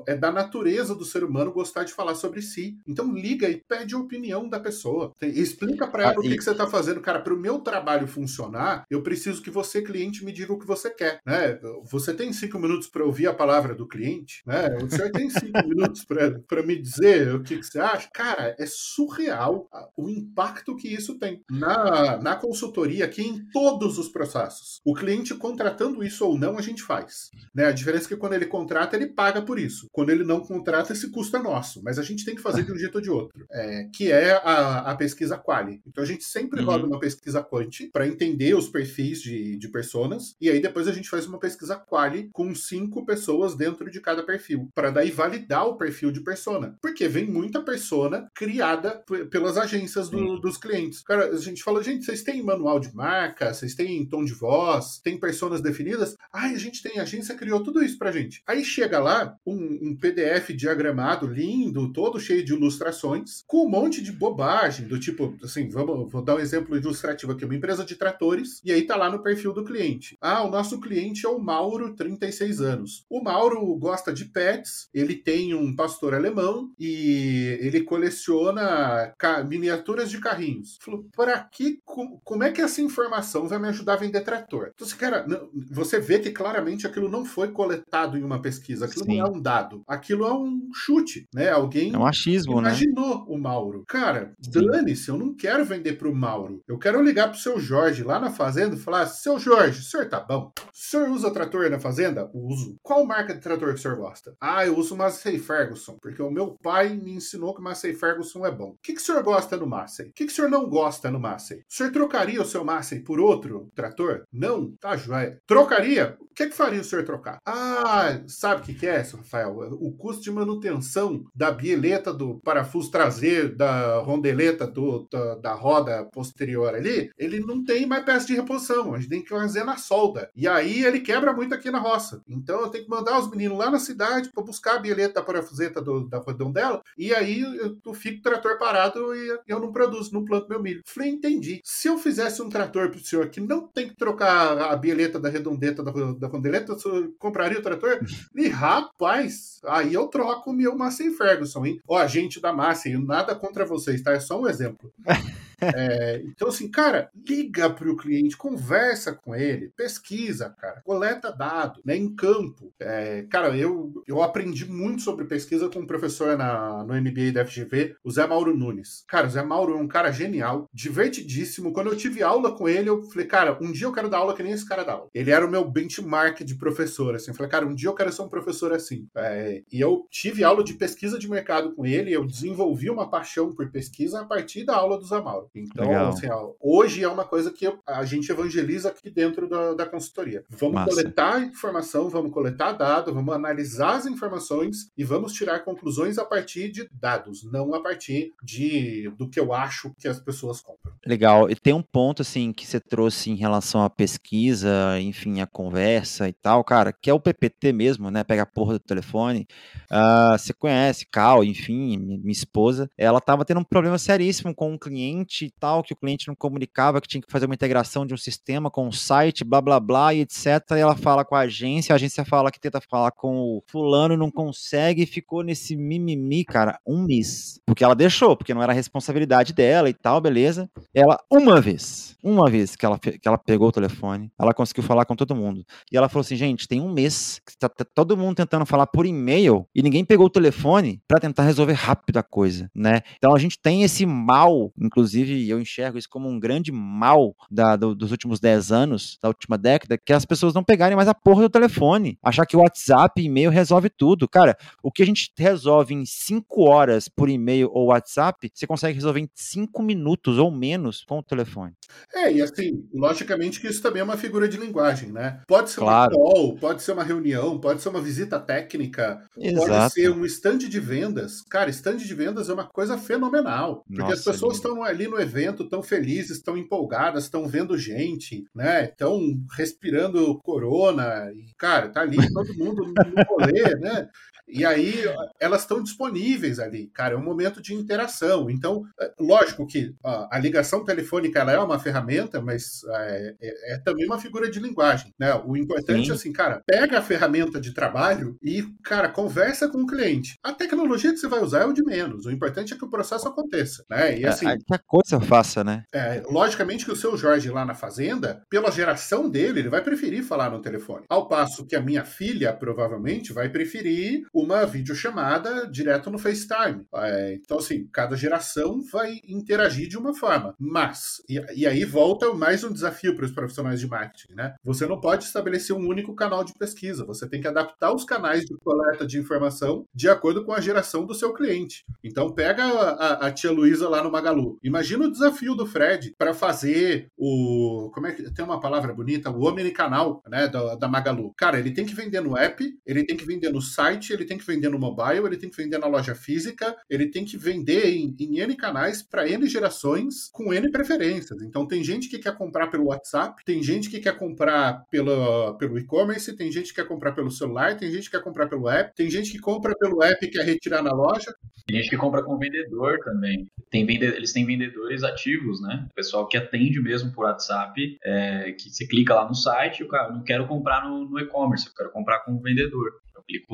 é da natureza do ser humano gostar de falar sobre si. Então liga e pede a opinião da pessoa. Explica para ela ah, o que, e... que você está fazendo. Cara, para o meu trabalho funcionar, eu preciso que você, cliente, me diga o que você quer. Né? Você tem cinco minutos para ouvir a palavra do cliente? Né? O senhor tem cinco minutos para me dizer o que, que você acha? Cara, é surreal o impacto que isso tem na, na consultoria, aqui em todos os processos. O cliente contratando isso ou não, a gente faz. Né? A diferença é que quando ele contrata, ele paga por isso. Quando ele não contrata, esse custo é nosso. Mas a gente tem que fazer de um jeito ou de outro, é, que é a, a pesquisa quali. Então a gente sempre uhum. roda uma pesquisa quanti para entender os perfis de, de personas, e aí depois a gente faz uma pesquisa quali com cinco pessoas dentro de cada perfil, para daí validar o perfil de persona. Porque vem muita persona criada pelas agências do, dos clientes. Cara, a gente fala, gente, vocês têm manual de marca, vocês têm tom de voz, tem personas definidas? Ai, a gente tem, a agência criou tudo isso pra gente. Aí chega lá um, um PDF diagramado, lindo, todo cheio de ilustrações, com um monte de bobagem, do tipo, assim, vamos, vou dar um exemplo ilustrativo aqui, uma empresa de tratores, e aí tá lá no perfil do cliente. Ah, o nosso cliente é o Mauro, 36 anos. O Mauro gosta de pets, ele tem um pastor alemão e ele coleciona miniaturas de carrinhos. Falou, para que, como é que essa informação vai me ajudar a vender trator? Então, cara, você vê que claramente aquilo não foi coletado em uma pesquisa, aquilo Sim. não é um dado, aquilo é um chute, né? Alguém é um achismo, né? imaginou né? o Mauro. Cara, dane-se, eu não quero vender para o Mauro. Eu quero ligar pro seu Jorge lá na fazenda e falar: seu Jorge, o senhor tá bom? O senhor usa trator na fazenda? Uso. Qual marca de trator que o senhor gosta? Ah, eu uso Massey Ferguson, porque o meu pai me ensinou que o Massey Ferguson é bom. O que, que o senhor gosta no Massey? O que, que o senhor não gosta no Massey? O senhor trocaria o seu Massey por outro trator? Não? Tá, joia. Trocaria? O que, que faria o senhor trocar? Ah, sabe o que, que é, Rafael? O custo de manutenção da bieleta do parafuso traseiro, da rondeleta do, da, da roda posterior ali, ele não tem mais peça de reposição. A gente tem que fazer na solda. E aí ele quebra muito aqui na roça. Então eu tenho que mandar os meninos lá na cidade para buscar a bieleta da parafuseta do, da dela. E aí eu, eu fico trator parado e eu não produzo, não planto meu milho. Falei, entendi. Se eu fizesse um trator pro senhor que não tem que trocar a bieleta da redondeta da, da rondeleta, o senhor compraria o trator? E rapaz, aí eu troco o meu Massey Ferguson, hein? Ó, gente da Massey, nada contra vocês, tá? É só um exemplo. É, então, assim, cara, liga para o cliente, conversa com ele, pesquisa, cara, coleta dado, né, em campo. É, cara, eu, eu aprendi muito sobre pesquisa com um professor na, no MBA da FGV, o Zé Mauro Nunes. Cara, o Zé Mauro é um cara genial, divertidíssimo. Quando eu tive aula com ele, eu falei, cara, um dia eu quero dar aula que nem esse cara dá aula. Ele era o meu benchmark de professor, assim. Eu falei, cara, um dia eu quero ser um professor assim. É, e eu tive aula de pesquisa de mercado com ele, eu desenvolvi uma paixão por pesquisa a partir da aula do Zé Mauro. Então, assim, ó, hoje é uma coisa que a gente evangeliza aqui dentro da, da consultoria. Vamos Massa. coletar informação, vamos coletar dados, vamos analisar as informações e vamos tirar conclusões a partir de dados, não a partir de do que eu acho que as pessoas compram. Legal. E tem um ponto assim que você trouxe em relação à pesquisa, enfim, a conversa e tal, cara, que é o PPT mesmo, né? Pega a porra do telefone. Uh, você conhece, Cal, enfim, minha esposa, ela tava tendo um problema seríssimo com um cliente e tal, que o cliente não comunicava, que tinha que fazer uma integração de um sistema com o site, blá blá blá e etc. E ela fala com a agência, a agência fala que tenta falar com o fulano, não consegue, e ficou nesse mimimi, cara, um mês. Porque ela deixou, porque não era responsabilidade dela e tal, beleza. Ela, uma vez, uma vez que ela, que ela pegou o telefone, ela conseguiu falar com todo mundo. E ela falou assim, gente, tem um mês que tá, tá todo mundo tentando falar por e-mail e ninguém pegou o telefone para tentar resolver rápido a coisa, né? Então a gente tem esse mal, inclusive, inclusive eu enxergo isso como um grande mal da, do, dos últimos 10 anos, da última década, que as pessoas não pegarem mais a porra do telefone. Achar que o WhatsApp e e-mail resolve tudo. Cara, o que a gente resolve em 5 horas por e-mail ou WhatsApp, você consegue resolver em 5 minutos ou menos com o telefone. É, e assim, logicamente que isso também é uma figura de linguagem, né? Pode ser claro. uma call, pode ser uma reunião, pode ser uma visita técnica, Exato. pode ser um stand de vendas. Cara, stand de vendas é uma coisa fenomenal. Porque Nossa, as pessoas estão ali no evento, estão felizes, estão empolgadas, estão vendo gente, né? Estão respirando corona. E, cara, tá ali todo mundo no rolê, né? E aí elas estão disponíveis ali, cara, é um momento de interação. Então, é, lógico que a, a ligação telefônica ela é uma ferramenta, mas é, é, é, também uma figura de linguagem, né? O importante Sim. é assim, cara, pega a ferramenta de trabalho e, cara, conversa com o cliente. A tecnologia que você vai usar é o de menos. O importante é que o processo aconteça, né? E é, assim, que a coisa faça, né? É, logicamente que o seu Jorge lá na fazenda, pela geração dele, ele vai preferir falar no telefone. Ao passo que a minha filha provavelmente vai preferir uma videochamada direto no FaceTime. É, então, assim, cada geração vai interagir de uma forma. Mas, e, e aí volta mais um desafio para os profissionais de marketing, né? Você não pode estabelecer um único canal de pesquisa, você tem que adaptar os canais de coleta de informação de acordo com a geração do seu cliente. Então, pega a, a, a tia Luísa lá no Magalu. Imagina o desafio do Fred para fazer o. Como é que. Tem uma palavra bonita? O omnicanal, né? Da, da Magalu. Cara, ele tem que vender no app, ele tem que vender no site, ele ele tem que vender no mobile, ele tem que vender na loja física, ele tem que vender em, em N canais para N gerações com N preferências. Então tem gente que quer comprar pelo WhatsApp, tem gente que quer comprar pelo, pelo e-commerce, tem gente que quer comprar pelo celular, tem gente que quer comprar pelo app, tem gente que compra pelo app e quer retirar na loja. Tem gente que compra com vendedor também. Tem vende... Eles têm vendedores ativos, né? O pessoal que atende mesmo por WhatsApp, é, que você clica lá no site, o cara, não quero comprar no, no e-commerce, eu quero comprar com o vendedor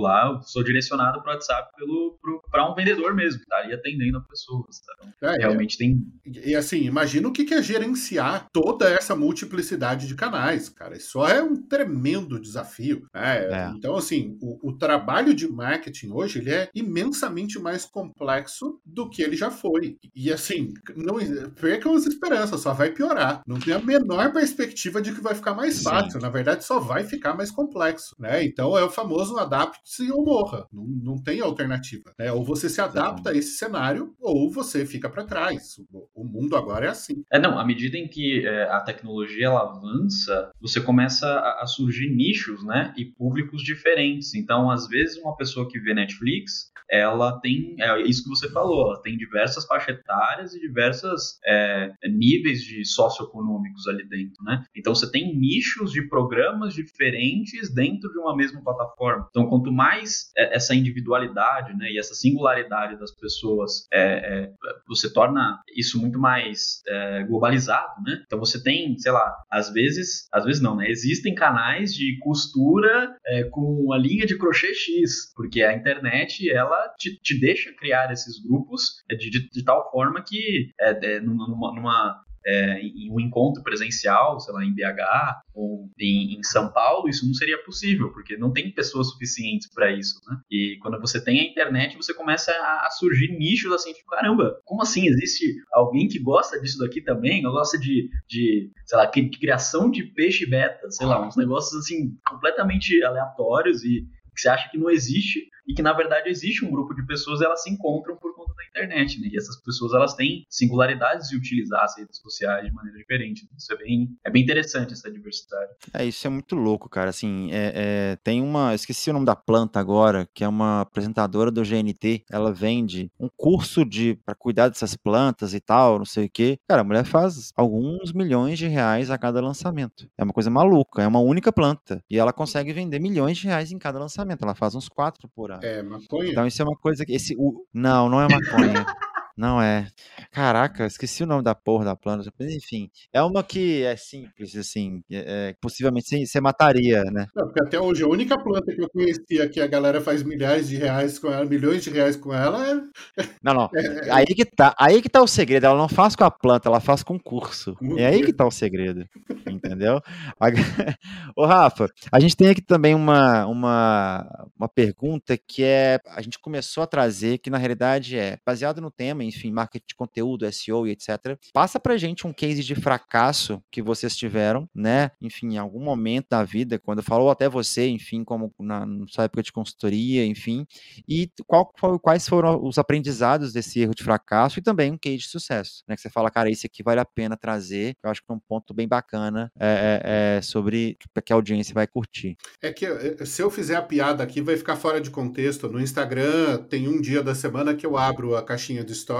lá, eu sou direcionado para o WhatsApp para um vendedor mesmo, está ali atendendo a pessoas. Tá? Então, é, realmente é. tem. E assim, imagina o que é gerenciar toda essa multiplicidade de canais, cara. Isso é um tremendo desafio. Né? É. Então, assim, o, o, trabalho de marketing hoje ele é imensamente mais complexo do que ele já foi. E assim, não percam as esperanças, só vai piorar. Não tem a menor perspectiva de que vai ficar mais fácil. Sim. Na verdade, só vai ficar mais complexo. Né? Então é o famoso adapta adapte-se ou morra. Não, não tem alternativa. Né? Ou você se adapta a esse cenário, ou você fica para trás. O, o, mundo agora é assim. É, não, à medida em que é, a tecnologia ela avança, você começa a, a, surgir nichos, né? E públicos diferentes. Então, às vezes, uma pessoa que vê Netflix, ela tem, é isso que você falou, ela tem diversas faixas etárias e diversos é, níveis de socioeconômicos ali dentro, né? Então, você tem nichos de programas diferentes dentro de uma mesma plataforma. Então, quanto mais é, essa individualidade né, e essa singularidade das pessoas, é, é, você torna isso muito mais é, globalizado, né? Então você tem, sei lá, às vezes, às vezes não, né? Existem canais de costura é, com uma linha de crochê X, porque a internet ela te, te deixa criar esses grupos de, de, de tal forma que numa, numa é, em um encontro presencial, sei lá, em BH ou em, em, São Paulo, isso não seria possível, porque não tem pessoas suficientes para isso, né? E quando você tem a internet, você começa a, a, surgir nichos assim, tipo, caramba, como assim? Existe alguém que gosta disso daqui também? Ou gosta de, de sei lá, criação de peixe beta, sei lá, uns negócios assim, completamente aleatórios e que você acha que não existe e que na verdade existe um grupo de pessoas elas se encontram por internet, né? E essas pessoas elas têm singularidades de utilizar as redes sociais de maneira diferente. Isso é bem, é bem interessante essa diversidade. É isso é muito louco, cara. Assim, é, é, tem uma, esqueci o nome da planta agora, que é uma apresentadora do GNT. Ela vende um curso de para cuidar dessas plantas e tal, não sei o quê. Cara, a mulher faz alguns milhões de reais a cada lançamento. É uma coisa maluca. É uma única planta e ela consegue vender milhões de reais em cada lançamento. Ela faz uns quatro por ano. É maconha. Então isso é uma coisa que esse, o, não, não é maconha. funny. Não é. Caraca, esqueci o nome da porra da planta. Enfim, é uma que é simples, assim, é, é possivelmente você mataria, né? Não, porque até hoje a única planta que eu conhecia que a galera faz milhares de reais com ela, milhões de reais com ela é. Não, não. É... é aí que tá. Aí que tá o segredo. Ela não faz com a planta, ela faz com o curso. É aí que tá o segredo. Entendeu? Ô, Rafa, a gente tem aqui também uma, uma, uma pergunta que é. A gente começou a trazer, que na realidade é baseado no tema nome, enfim, marketing de conteúdo, SEO e etc. Passa pra gente um case de fracasso que vocês tiveram, né? Enfim, em algum momento da vida, quando falou até você, enfim, como na, sua época de consultoria, enfim, e qual, quais foram os aprendizados desse erro de fracasso e também um case de sucesso, né? Que você fala, cara, esse aqui vale a pena trazer. Eu acho que é um ponto bem bacana é, é, é sobre que a audiência vai curtir. É que eh, se eu fizer a piada aqui, vai ficar fora de contexto. No Instagram tem um dia da semana que eu abro a caixinha de stories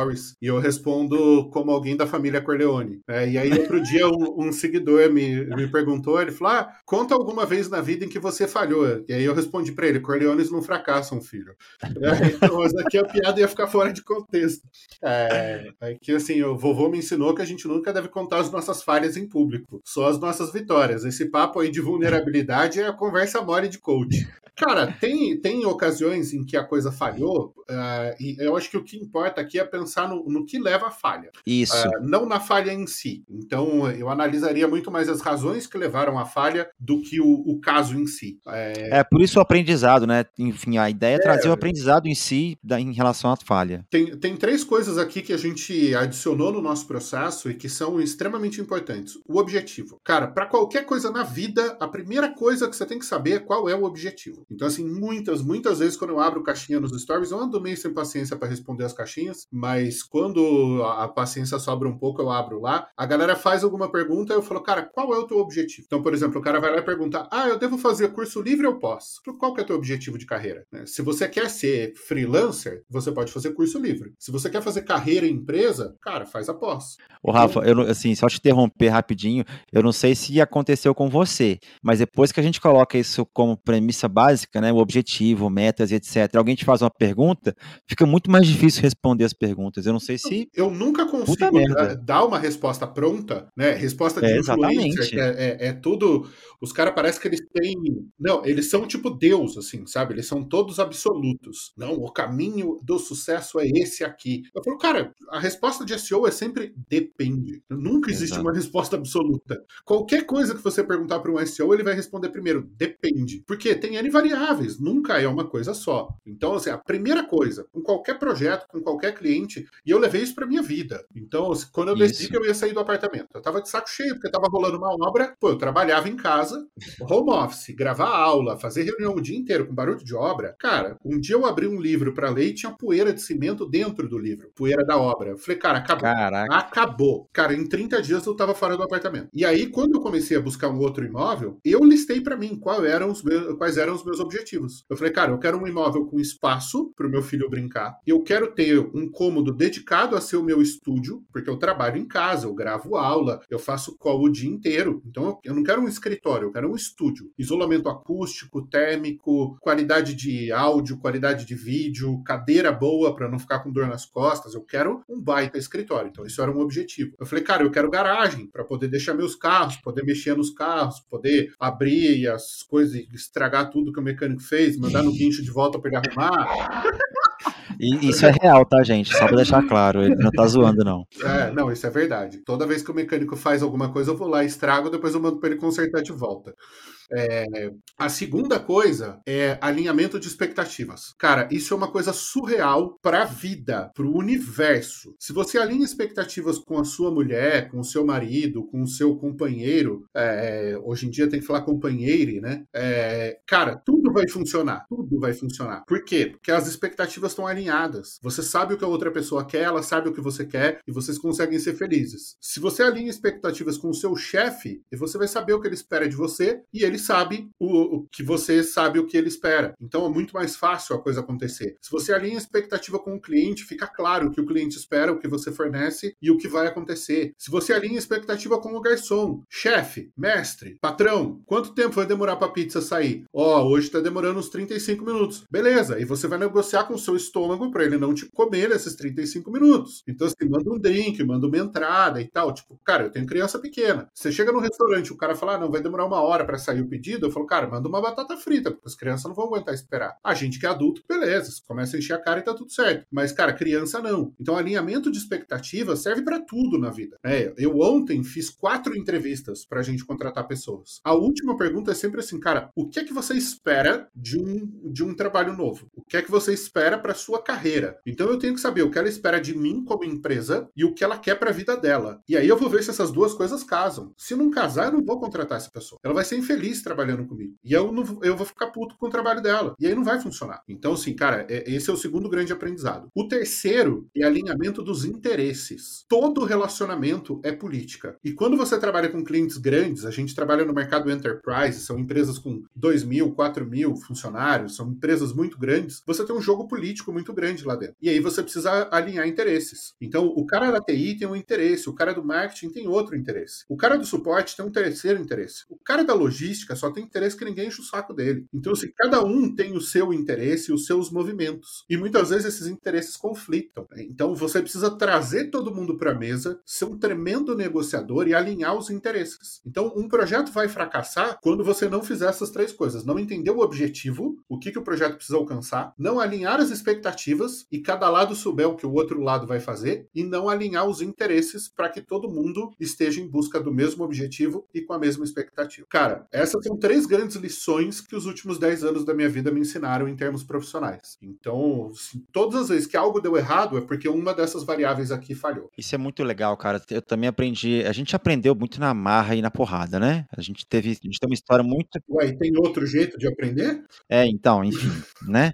e eu respondo como alguém da família Corleone. Né? E aí outro dia um, um, seguidor me, me perguntou, ele falou: ah, conta alguma vez na vida em que você falhou. E aí eu respondi para ele: Corleones não fracassam, filho. então, mas aqui a piada ia ficar fora de contexto. É, é que assim, o vovô me ensinou que a gente nunca deve contar as nossas falhas em público, só as nossas vitórias. Esse papo aí de vulnerabilidade é a conversa mole de coach. Cara, tem, tem ocasiões em que a coisa falhou, uh, e eu acho que o que importa aqui é pensar no, no que leva à falha. Isso. Uh, não na falha em si. Então, eu analisaria muito mais as razões que levaram à falha do que o, o caso em si. É... é... por isso o aprendizado, né? Enfim, a ideia é, é trazer o aprendizado em si da, em relação à falha. Tem, tem três coisas aqui que a gente adicionou no nosso processo e que são extremamente importantes. O objetivo. Cara, para qualquer coisa na vida, a primeira coisa que você tem que saber é qual é o objetivo. Então, assim, muitas, muitas vezes quando eu abro caixinha nos stories, eu ando meio sem paciência para responder as caixinhas, mas quando a paciência sobra um pouco, eu abro lá. A galera faz alguma pergunta, eu falo, cara, qual é o teu objetivo? Então, por exemplo, o cara vai lá e pergunta, ah, eu devo fazer curso livre ou posso? Qual que é o teu objetivo de carreira? Né? Se você quer ser freelancer, você pode fazer curso livre. Se você quer fazer carreira em empresa, cara, faz a pós. Ô, Rafa, eu, assim, só te interromper rapidinho, eu não sei se aconteceu com você, mas depois que a gente coloca isso como premissa básica, né, o objetivo, metas, etc., alguém te faz uma pergunta, fica muito mais difícil responder as perguntas. Eu não sei se. Eu nunca consigo dar uma resposta pronta, né? Resposta de é, influencer, é, é, é, tudo. Os caras parecem que eles têm. Não, eles são tipo Deus, assim, sabe? Eles são todos absolutos. Não, o caminho do sucesso é esse aqui. Eu falo, cara, a resposta de SEO é sempre depende. Nunca existe Exato. uma resposta absoluta. Qualquer coisa que você perguntar para um SEO, ele vai responder primeiro, depende. Porque tem N variáveis, nunca é uma coisa só. Então, assim, a primeira coisa, com qualquer projeto, com qualquer cliente, e eu levei isso para minha vida. Então, quando eu decidi que eu ia sair do apartamento, eu tava de saco cheio, porque tava rolando uma obra, pô, eu trabalhava em casa, home office, gravar aula, fazer reunião o dia inteiro com barulho de obra. Cara, um dia eu abri um livro para ler e tinha poeira de cimento dentro do livro, poeira da obra. Eu falei, cara, acabou. Caraca. Acabou. Cara, em 30 dias eu tava fora do apartamento. E aí, quando eu comecei a buscar um outro imóvel, eu listei para mim quais eram os meus, quais eram os meus objetivos. Eu falei, cara, eu quero um imóvel com espaço para o meu filho brincar. Eu quero ter um cômodo dedicado a ser o meu estúdio, porque eu trabalho em casa, eu gravo aula, eu faço call o dia inteiro. Então eu não quero um escritório, eu quero um estúdio. Isolamento acústico, térmico, qualidade de áudio, qualidade de vídeo, cadeira boa para não ficar com dor nas costas. Eu quero um baita escritório. Então isso era um objetivo. Eu falei, cara, eu quero garagem para poder deixar meus carros, poder mexer nos carros, poder abrir as coisas estragar tudo que o mecânico fez, mandar no guincho de volta para ele arrumar. E isso é real, tá, gente? Só pra deixar claro, ele não tá zoando, não. É, não, isso é verdade. Toda vez que o mecânico faz alguma coisa, eu vou lá, estrago, depois eu mando pra ele consertar de volta. É, a segunda coisa é alinhamento de expectativas. Cara, isso é uma coisa surreal para a vida, para o universo. Se você alinha expectativas com a sua mulher, com o seu marido, com o seu companheiro, é, hoje em dia tem que falar companheire, né? É, cara, tudo vai funcionar. Tudo vai funcionar. Por quê? Porque as expectativas estão alinhadas. Você sabe o que a outra pessoa quer, ela sabe o que você quer e vocês conseguem ser felizes. Se você alinha expectativas com o seu chefe, você vai saber o que ele espera de você e ele sabe o, o, que você sabe o que ele espera. Então é muito mais fácil a coisa acontecer. Se você alinha a expectativa com o cliente, fica claro o que o cliente espera, o que você fornece e o que vai acontecer. Se você alinha a expectativa com o garçom, chefe, mestre, patrão, quanto tempo vai demorar para a pizza sair? Ó, oh, hoje está demorando uns 35 minutos. Beleza, e você vai negociar com o seu estômago para ele não te comer nesses 35 minutos. Então você manda um drink, manda uma entrada e tal. Tipo, cara, eu tenho criança pequena. Você chega no restaurante, o cara fala, ah, não, vai demorar uma hora para sair o pedido. Eu falo, cara, manda uma batata frita, porque as crianças não vão aguentar esperar. A gente que é adulto, beleza, começa a encher a cara e tá tudo certo. Mas, cara, criança não. Então, alinhamento de expectativa serve para tudo na vida. É, eu ontem fiz quatro entrevistas pra gente contratar pessoas. A última pergunta é sempre assim, cara, o que é que você espera de um, de um trabalho novo? O que é que você espera para sua carreira? Então eu tenho que saber o que ela espera de mim como empresa e o que ela quer para a vida dela. E aí eu vou ver se essas duas coisas casam. Se não casar, eu não vou contratar essa pessoa. Ela vai ser infeliz trabalhando comigo. E eu, não, eu vou ficar puto com o trabalho dela. E aí não vai funcionar. Então, assim, cara, é, esse é o segundo grande aprendizado. O terceiro é alinhamento dos interesses. Todo relacionamento é política. E quando você trabalha com clientes grandes, a gente trabalha no mercado enterprise, são empresas com 2 mil, 4 mil funcionários, são empresas muito grandes, você tem um jogo político muito grande lá dentro. E aí você precisa alinhar interesses. Então, o cara da TI tem um interesse, o cara do marketing tem outro interesse. O cara do suporte tem um terceiro interesse. O cara da logística só tem interesse que ninguém enche o saco dele. Então, se cada um tem o seu interesse e os seus movimentos. E muitas vezes esses interesses conflitam. Né? Então, você precisa trazer todo mundo para a mesa, ser um tremendo negociador e alinhar os interesses. Então, um projeto vai fracassar quando você não fizer essas três coisas. Não entender o objetivo, o que, que o projeto precisa alcançar, não alinhar as expectativas e cada lado souber o que o outro lado vai fazer e não alinhar os interesses para que todo mundo esteja em busca do mesmo objetivo e com a mesma expectativa. Cara, essas são três grandes lições que os últimos 10 anos da minha vida me ensinaram em termos profissionais. Então, assim, todas as vezes que algo deu errado é porque uma dessas variáveis aqui falhou. Isso é muito legal, cara. Eu também aprendi. A gente aprendeu muito na marra e na porrada, né? A gente teve, a gente tem uma história muito. Ué, e tem outro jeito de aprender? É, então, enfim, né?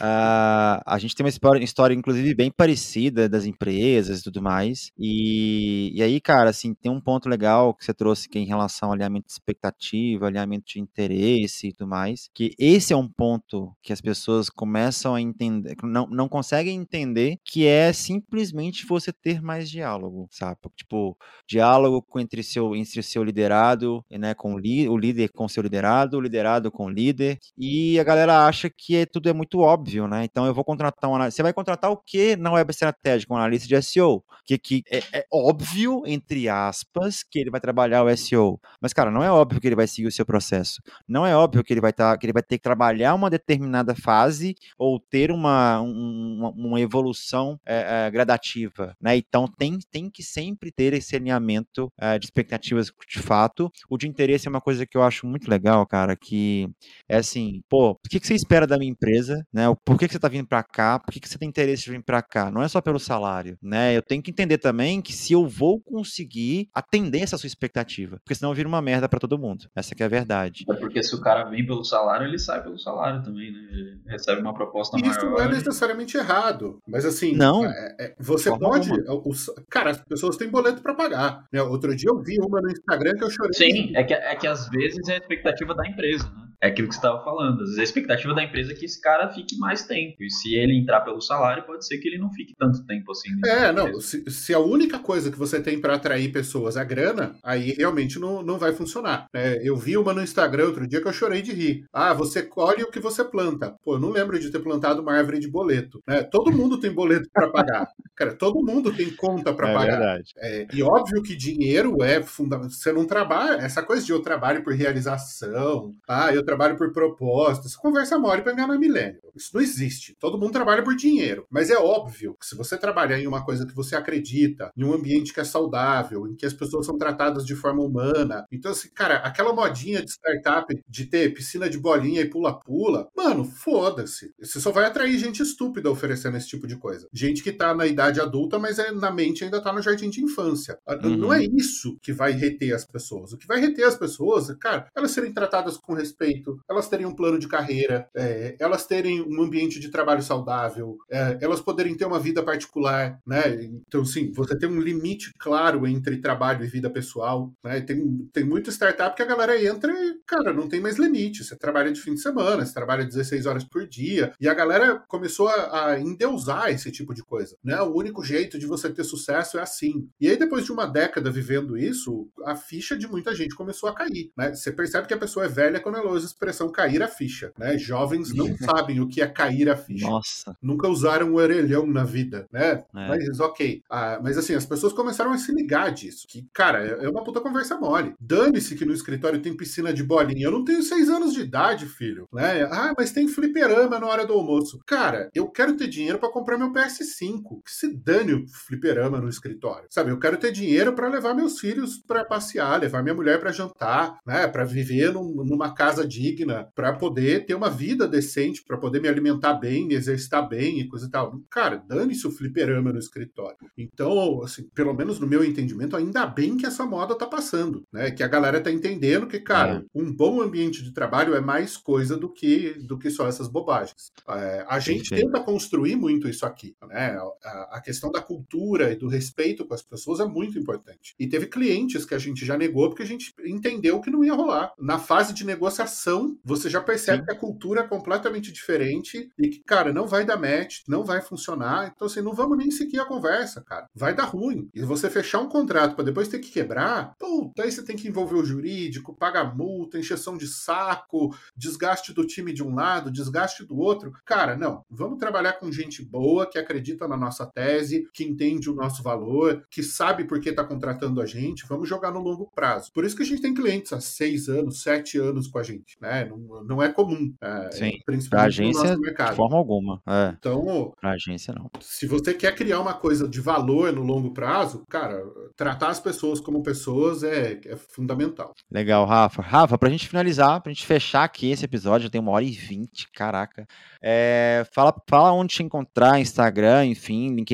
Uh, a gente tem uma história, história, inclusive, bem parecida das empresas e tudo mais. E, e aí, cara, assim, tem um ponto legal que você trouxe que é em relação ao alinhamento de expectativa, alinhamento de interesse e tudo mais, que esse é um ponto que as pessoas começam a entender, não, não conseguem entender, que é simplesmente você ter mais diálogo, sabe? Tipo, diálogo entre seu, entre seu liderado, né, com o, li, o líder com seu liderado, o liderado com o líder, e a galera acha que é, tudo é muito óbvio óbvio, né? Então eu vou contratar um analista. Você vai contratar o que na web estratégica? Um analista de SEO. Que, que é, é, óbvio, entre aspas, que ele vai trabalhar o SEO. Mas, cara, não é óbvio que ele vai seguir o seu processo. Não é óbvio que ele vai, tá, que ele vai ter que trabalhar uma determinada fase ou ter uma, uma, uma evolução é, é, gradativa. Né? Então tem, tem que sempre ter esse alinhamento é, de expectativas de fato. O de interesse é uma coisa que eu acho muito legal, cara, que é assim, pô, o que, que você espera da minha empresa? Né? Por que, que você está vindo para cá? Por que, que você tem interesse de vir para cá? Não é só pelo salário, né? Eu tenho que entender também que se eu vou conseguir atender essa sua expectativa, porque senão vira uma merda para todo mundo. Essa que é a verdade. É porque se o cara vem pelo salário, ele sai pelo salário também, né? Ele recebe uma proposta Isso maior. Isso não é necessariamente errado, mas assim, não. É, é, você pode, os, cara, as pessoas têm boleto para pagar. Né? Outro dia eu vi uma no Instagram que eu chorei. Sim, é que, é que às vezes é a expectativa da empresa, né? É aquilo que você estava falando. Às vezes a expectativa da empresa é que esse cara fique mais tempo. E se ele entrar pelo salário, pode ser que ele não fique tanto tempo assim. É, não. Se, se, a única coisa que você tem para atrair pessoas é grana, aí realmente não, não vai funcionar. É, eu vi uma no Instagram outro dia que eu chorei de rir. Ah, você colhe o que você planta. Pô, eu não lembro de ter plantado uma árvore de boleto. Né? Todo mundo tem boleto para pagar. Cara, todo mundo tem conta para é pagar. Verdade. É, e óbvio que dinheiro é fundamental. Você não trabalha. Essa coisa de eu trabalho por realização. Ah, eu trabalho por propósito. Essa conversa mole para na milênio. Isso não existe. Todo mundo trabalha por dinheiro. Mas é óbvio que se você trabalhar em uma coisa que você acredita, em um ambiente que é saudável, em que as pessoas são tratadas de forma humana. Então, assim, cara, aquela modinha de startup de ter piscina de bolinha e pula-pula, mano, foda-se. Você só vai atrair gente estúpida oferecendo esse tipo de coisa. Gente que tá na idade adulta, mas é, na mente ainda tá no jardim de infância. Uhum. Não é isso que vai reter as pessoas. O que vai reter as pessoas, cara, elas serem tratadas com respeito, elas terem um plano de carreira, é, elas terem um ambiente de trabalho saudável, é, elas poderem ter uma vida particular, né? Então, sim, você tem um limite claro entre trabalho e vida pessoal, né? Tem, tem muita startup que a galera entra e, cara, não tem mais limite. Você trabalha de fim de semana, você trabalha 16 horas por dia, e a galera começou a, a endeusar esse tipo de coisa, né? O único jeito de você ter sucesso é assim. E aí, depois de uma década vivendo isso, a ficha de muita gente começou a cair, né? Você percebe que a pessoa é velha quando ela usa a expressão cair a ficha, né? Jovens não sabem o que é cair a ficha. Nossa. Nunca usaram o orelhão na vida, né? É. Mas ok. Ah, mas assim, as pessoas começaram a se ligar disso. Que, cara, é, é uma puta conversa mole. Dane-se que no escritório tem piscina de bolinha. Eu não tenho seis anos de idade, filho. Né? Ah, mas tem fliperama na hora do almoço. Cara, eu quero ter dinheiro para comprar meu PS5. Que se dane o fliperama no escritório. Sabe, eu quero ter dinheiro para levar meus filhos para passear, levar minha mulher para jantar, né? Para viver num, numa casa digna, para poder ter uma vida decente, para poder me alimentar bem, me exercitar bem e coisa e tal. Cara, dane-se o fliperama no escritório. Então, assim, pelo menos no meu entendimento, ainda bem que essa moda tá passando, né? Que a galera tá entendendo que, cara, é. um bom ambiente de trabalho é mais coisa do que, do que só essas bobagens. É, a gente Sim. tenta construir muito isso aqui, né? A, a questão da cultura e do respeito com as pessoas é muito importante. E teve clientes que a gente já negou porque a gente entendeu que não ia rolar. Na fase de negociação, você já percebe Sim. que a cultura é completamente diferente e que, cara, não vai dar match, não vai funcionar. Então, assim, não vamos nem seguir a conversa, cara. Vai dar ruim. E você fechar um contrato para depois ter que quebrar, puta, aí você tem que envolver o jurídico, pagar multa, encheção de saco, desgaste do time de um lado, desgaste do outro. Cara, não. Vamos trabalhar com gente boa, que acredita na nossa tese, que entende o nosso valor, que sabe por que está contratando a gente. Vamos jogar no longo prazo. Por isso que a gente tem clientes há seis anos, sete anos com a gente. Né? Não, não é comum. É, Sim. Principalmente agência, no nosso mercado. de forma alguma. É. Então, pra agência, não. Se você quer criar uma coisa de valor no longo prazo, cara, tratar as pessoas como pessoas é, é fundamental. Legal, Rafa. Rafa, pra gente finalizar, pra gente fechar aqui esse episódio, já tem uma hora e vinte, caraca. É, fala, fala onde te encontrar, Instagram, enfim, LinkedIn,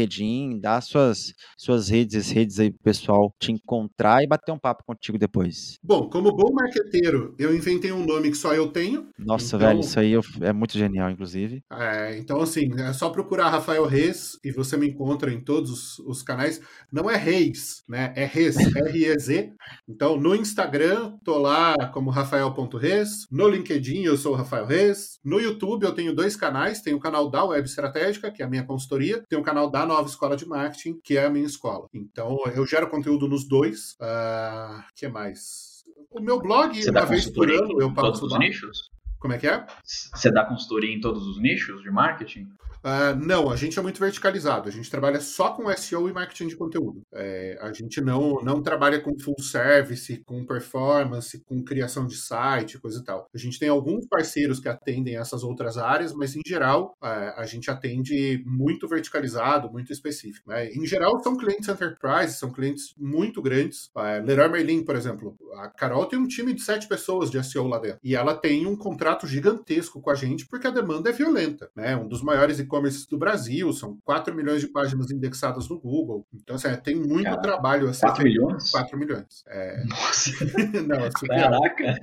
dá suas, suas redes, redes aí pro pessoal te encontrar e bater um papo contigo depois. Bom, como bom marqueteiro, eu inventei um nome que só eu tenho. Nossa, então, velho, isso aí é muito genial, inclusive. É, então, assim, é só procurar Rafael Reis e você me encontra em todos os, os canais. Não é Reis, né? É Reis, R-E-Z. Então, no Instagram, tô lá como rafael.reis. No LinkedIn, eu sou Rafael Reis. No YouTube, eu tenho dois canais. Tem o canal da Web Estratégica, que é a minha consultoria. Tem o canal da Nova Escola de Marketing, que é a minha escola. Então, eu gero conteúdo nos dois. O uh, ah, que mais? O meu blog, Você uma vez por ano, eu passo todos os nichos? Como é que é? Você dá consultoria em todos os nichos de marketing? Uh, não, a gente é muito verticalizado. A gente trabalha só com SEO e marketing de conteúdo. É, a gente não, não trabalha com full service, com performance, com criação de site, coisa e tal. A gente tem alguns parceiros que atendem essas outras áreas, mas em geral uh, a gente atende muito verticalizado, muito específico. Né? Em geral são clientes enterprise, são clientes muito grandes. Uh, Leroy Merlin, por exemplo, a Carol tem um time de sete pessoas de SEO lá dentro. E ela tem um contrato gigantesco com a gente porque a demanda é violenta. Né? Um dos maiores e-commerce do Brasil, são 4 milhões de páginas indexadas no Google. Então, assim, tem muito Caraca, trabalho. Assim, 4 milhões? 4 milhões. É... Nossa! não, é Caraca!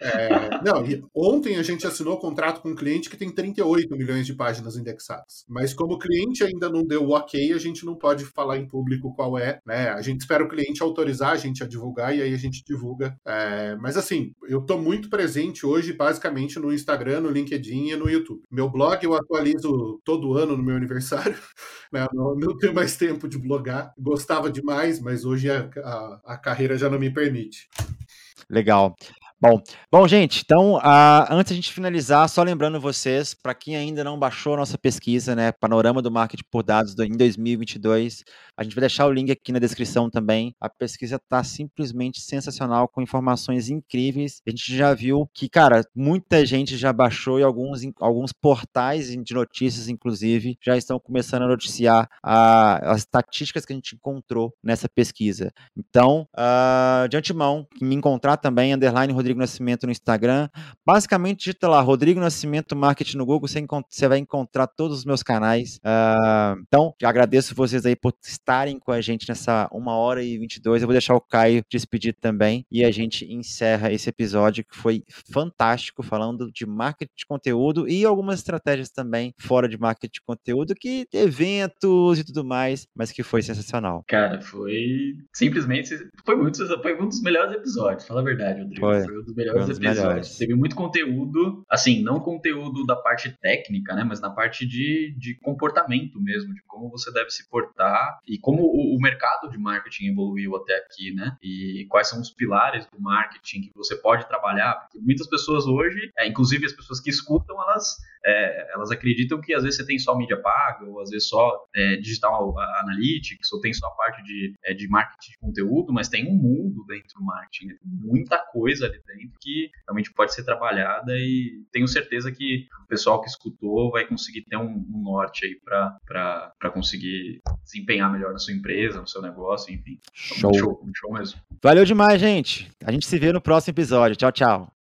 É... Não, e ontem a gente assinou contrato com um cliente que tem 38 milhões de páginas indexadas. Mas como o cliente ainda não deu o ok, a gente não pode falar em público qual é, né? A gente espera o cliente autorizar a gente a divulgar e aí a gente divulga. É... Mas assim, eu estou muito presente hoje, basicamente, no Instagram, no LinkedIn e no YouTube. Meu blog eu atualizo todo ano no meu aniversário. Né? Não, não tenho mais tempo de blogar. Gostava demais, mas hoje a, a, a carreira já não me permite. Legal. Bom, bom, gente, então, uh, antes a gente finalizar, só lembrando vocês, para quem ainda não baixou a nossa pesquisa, né, Panorama do Marketing por Dados do, em 2022, a gente vai deixar o link aqui na descrição também. A pesquisa está simplesmente sensacional, com informações incríveis. A gente já viu que, cara, muita gente já baixou e alguns, alguns portais de notícias, inclusive, já estão começando a noticiar a, as estatísticas que a gente encontrou nessa pesquisa. Então, uh, de antemão, me encontrar também, underline Rodrigo Nascimento no Instagram. Basicamente, digita lá, Rodrigo Nascimento Marketing no Google, você, você vai encontrar todos os meus canais. Uh, então, agradeço vocês aí por estarem com a gente nessa 1 hora e 22. Eu vou deixar o Caio despedir também e a gente encerra esse episódio que foi fantástico, falando de marketing de conteúdo e algumas estratégias também fora de marketing de conteúdo, que eventos e tudo mais, mas que foi sensacional. Cara, foi simplesmente foi muito foi um dos melhores episódios, fala a verdade, Rodrigo. Foi, foi um dos melhores um dos episódios. Melhores. Teve muito conteúdo, assim, não conteúdo da parte técnica, né, mas na parte de, de comportamento mesmo, de como você deve se portar e como o, o, mercado de marketing evoluiu até aqui, né? E quais são os pilares do marketing que você pode trabalhar, porque muitas pessoas hoje, é, inclusive as pessoas que escutam, elas, é, elas acreditam que às vezes você tem só mídia paga, ou às vezes só é, digital analytics, ou tem só a parte de, é, de marketing de conteúdo, mas tem um mundo dentro do marketing, né? muita coisa ali dentro que realmente pode ser trabalhada e tenho certeza que o pessoal que escutou vai conseguir ter um, um norte aí para conseguir desempenhar melhor melhor na sua empresa, no seu negócio, enfim. Show. show, show mesmo. Valeu demais, gente. A gente se vê no próximo episódio. Tchau, tchau.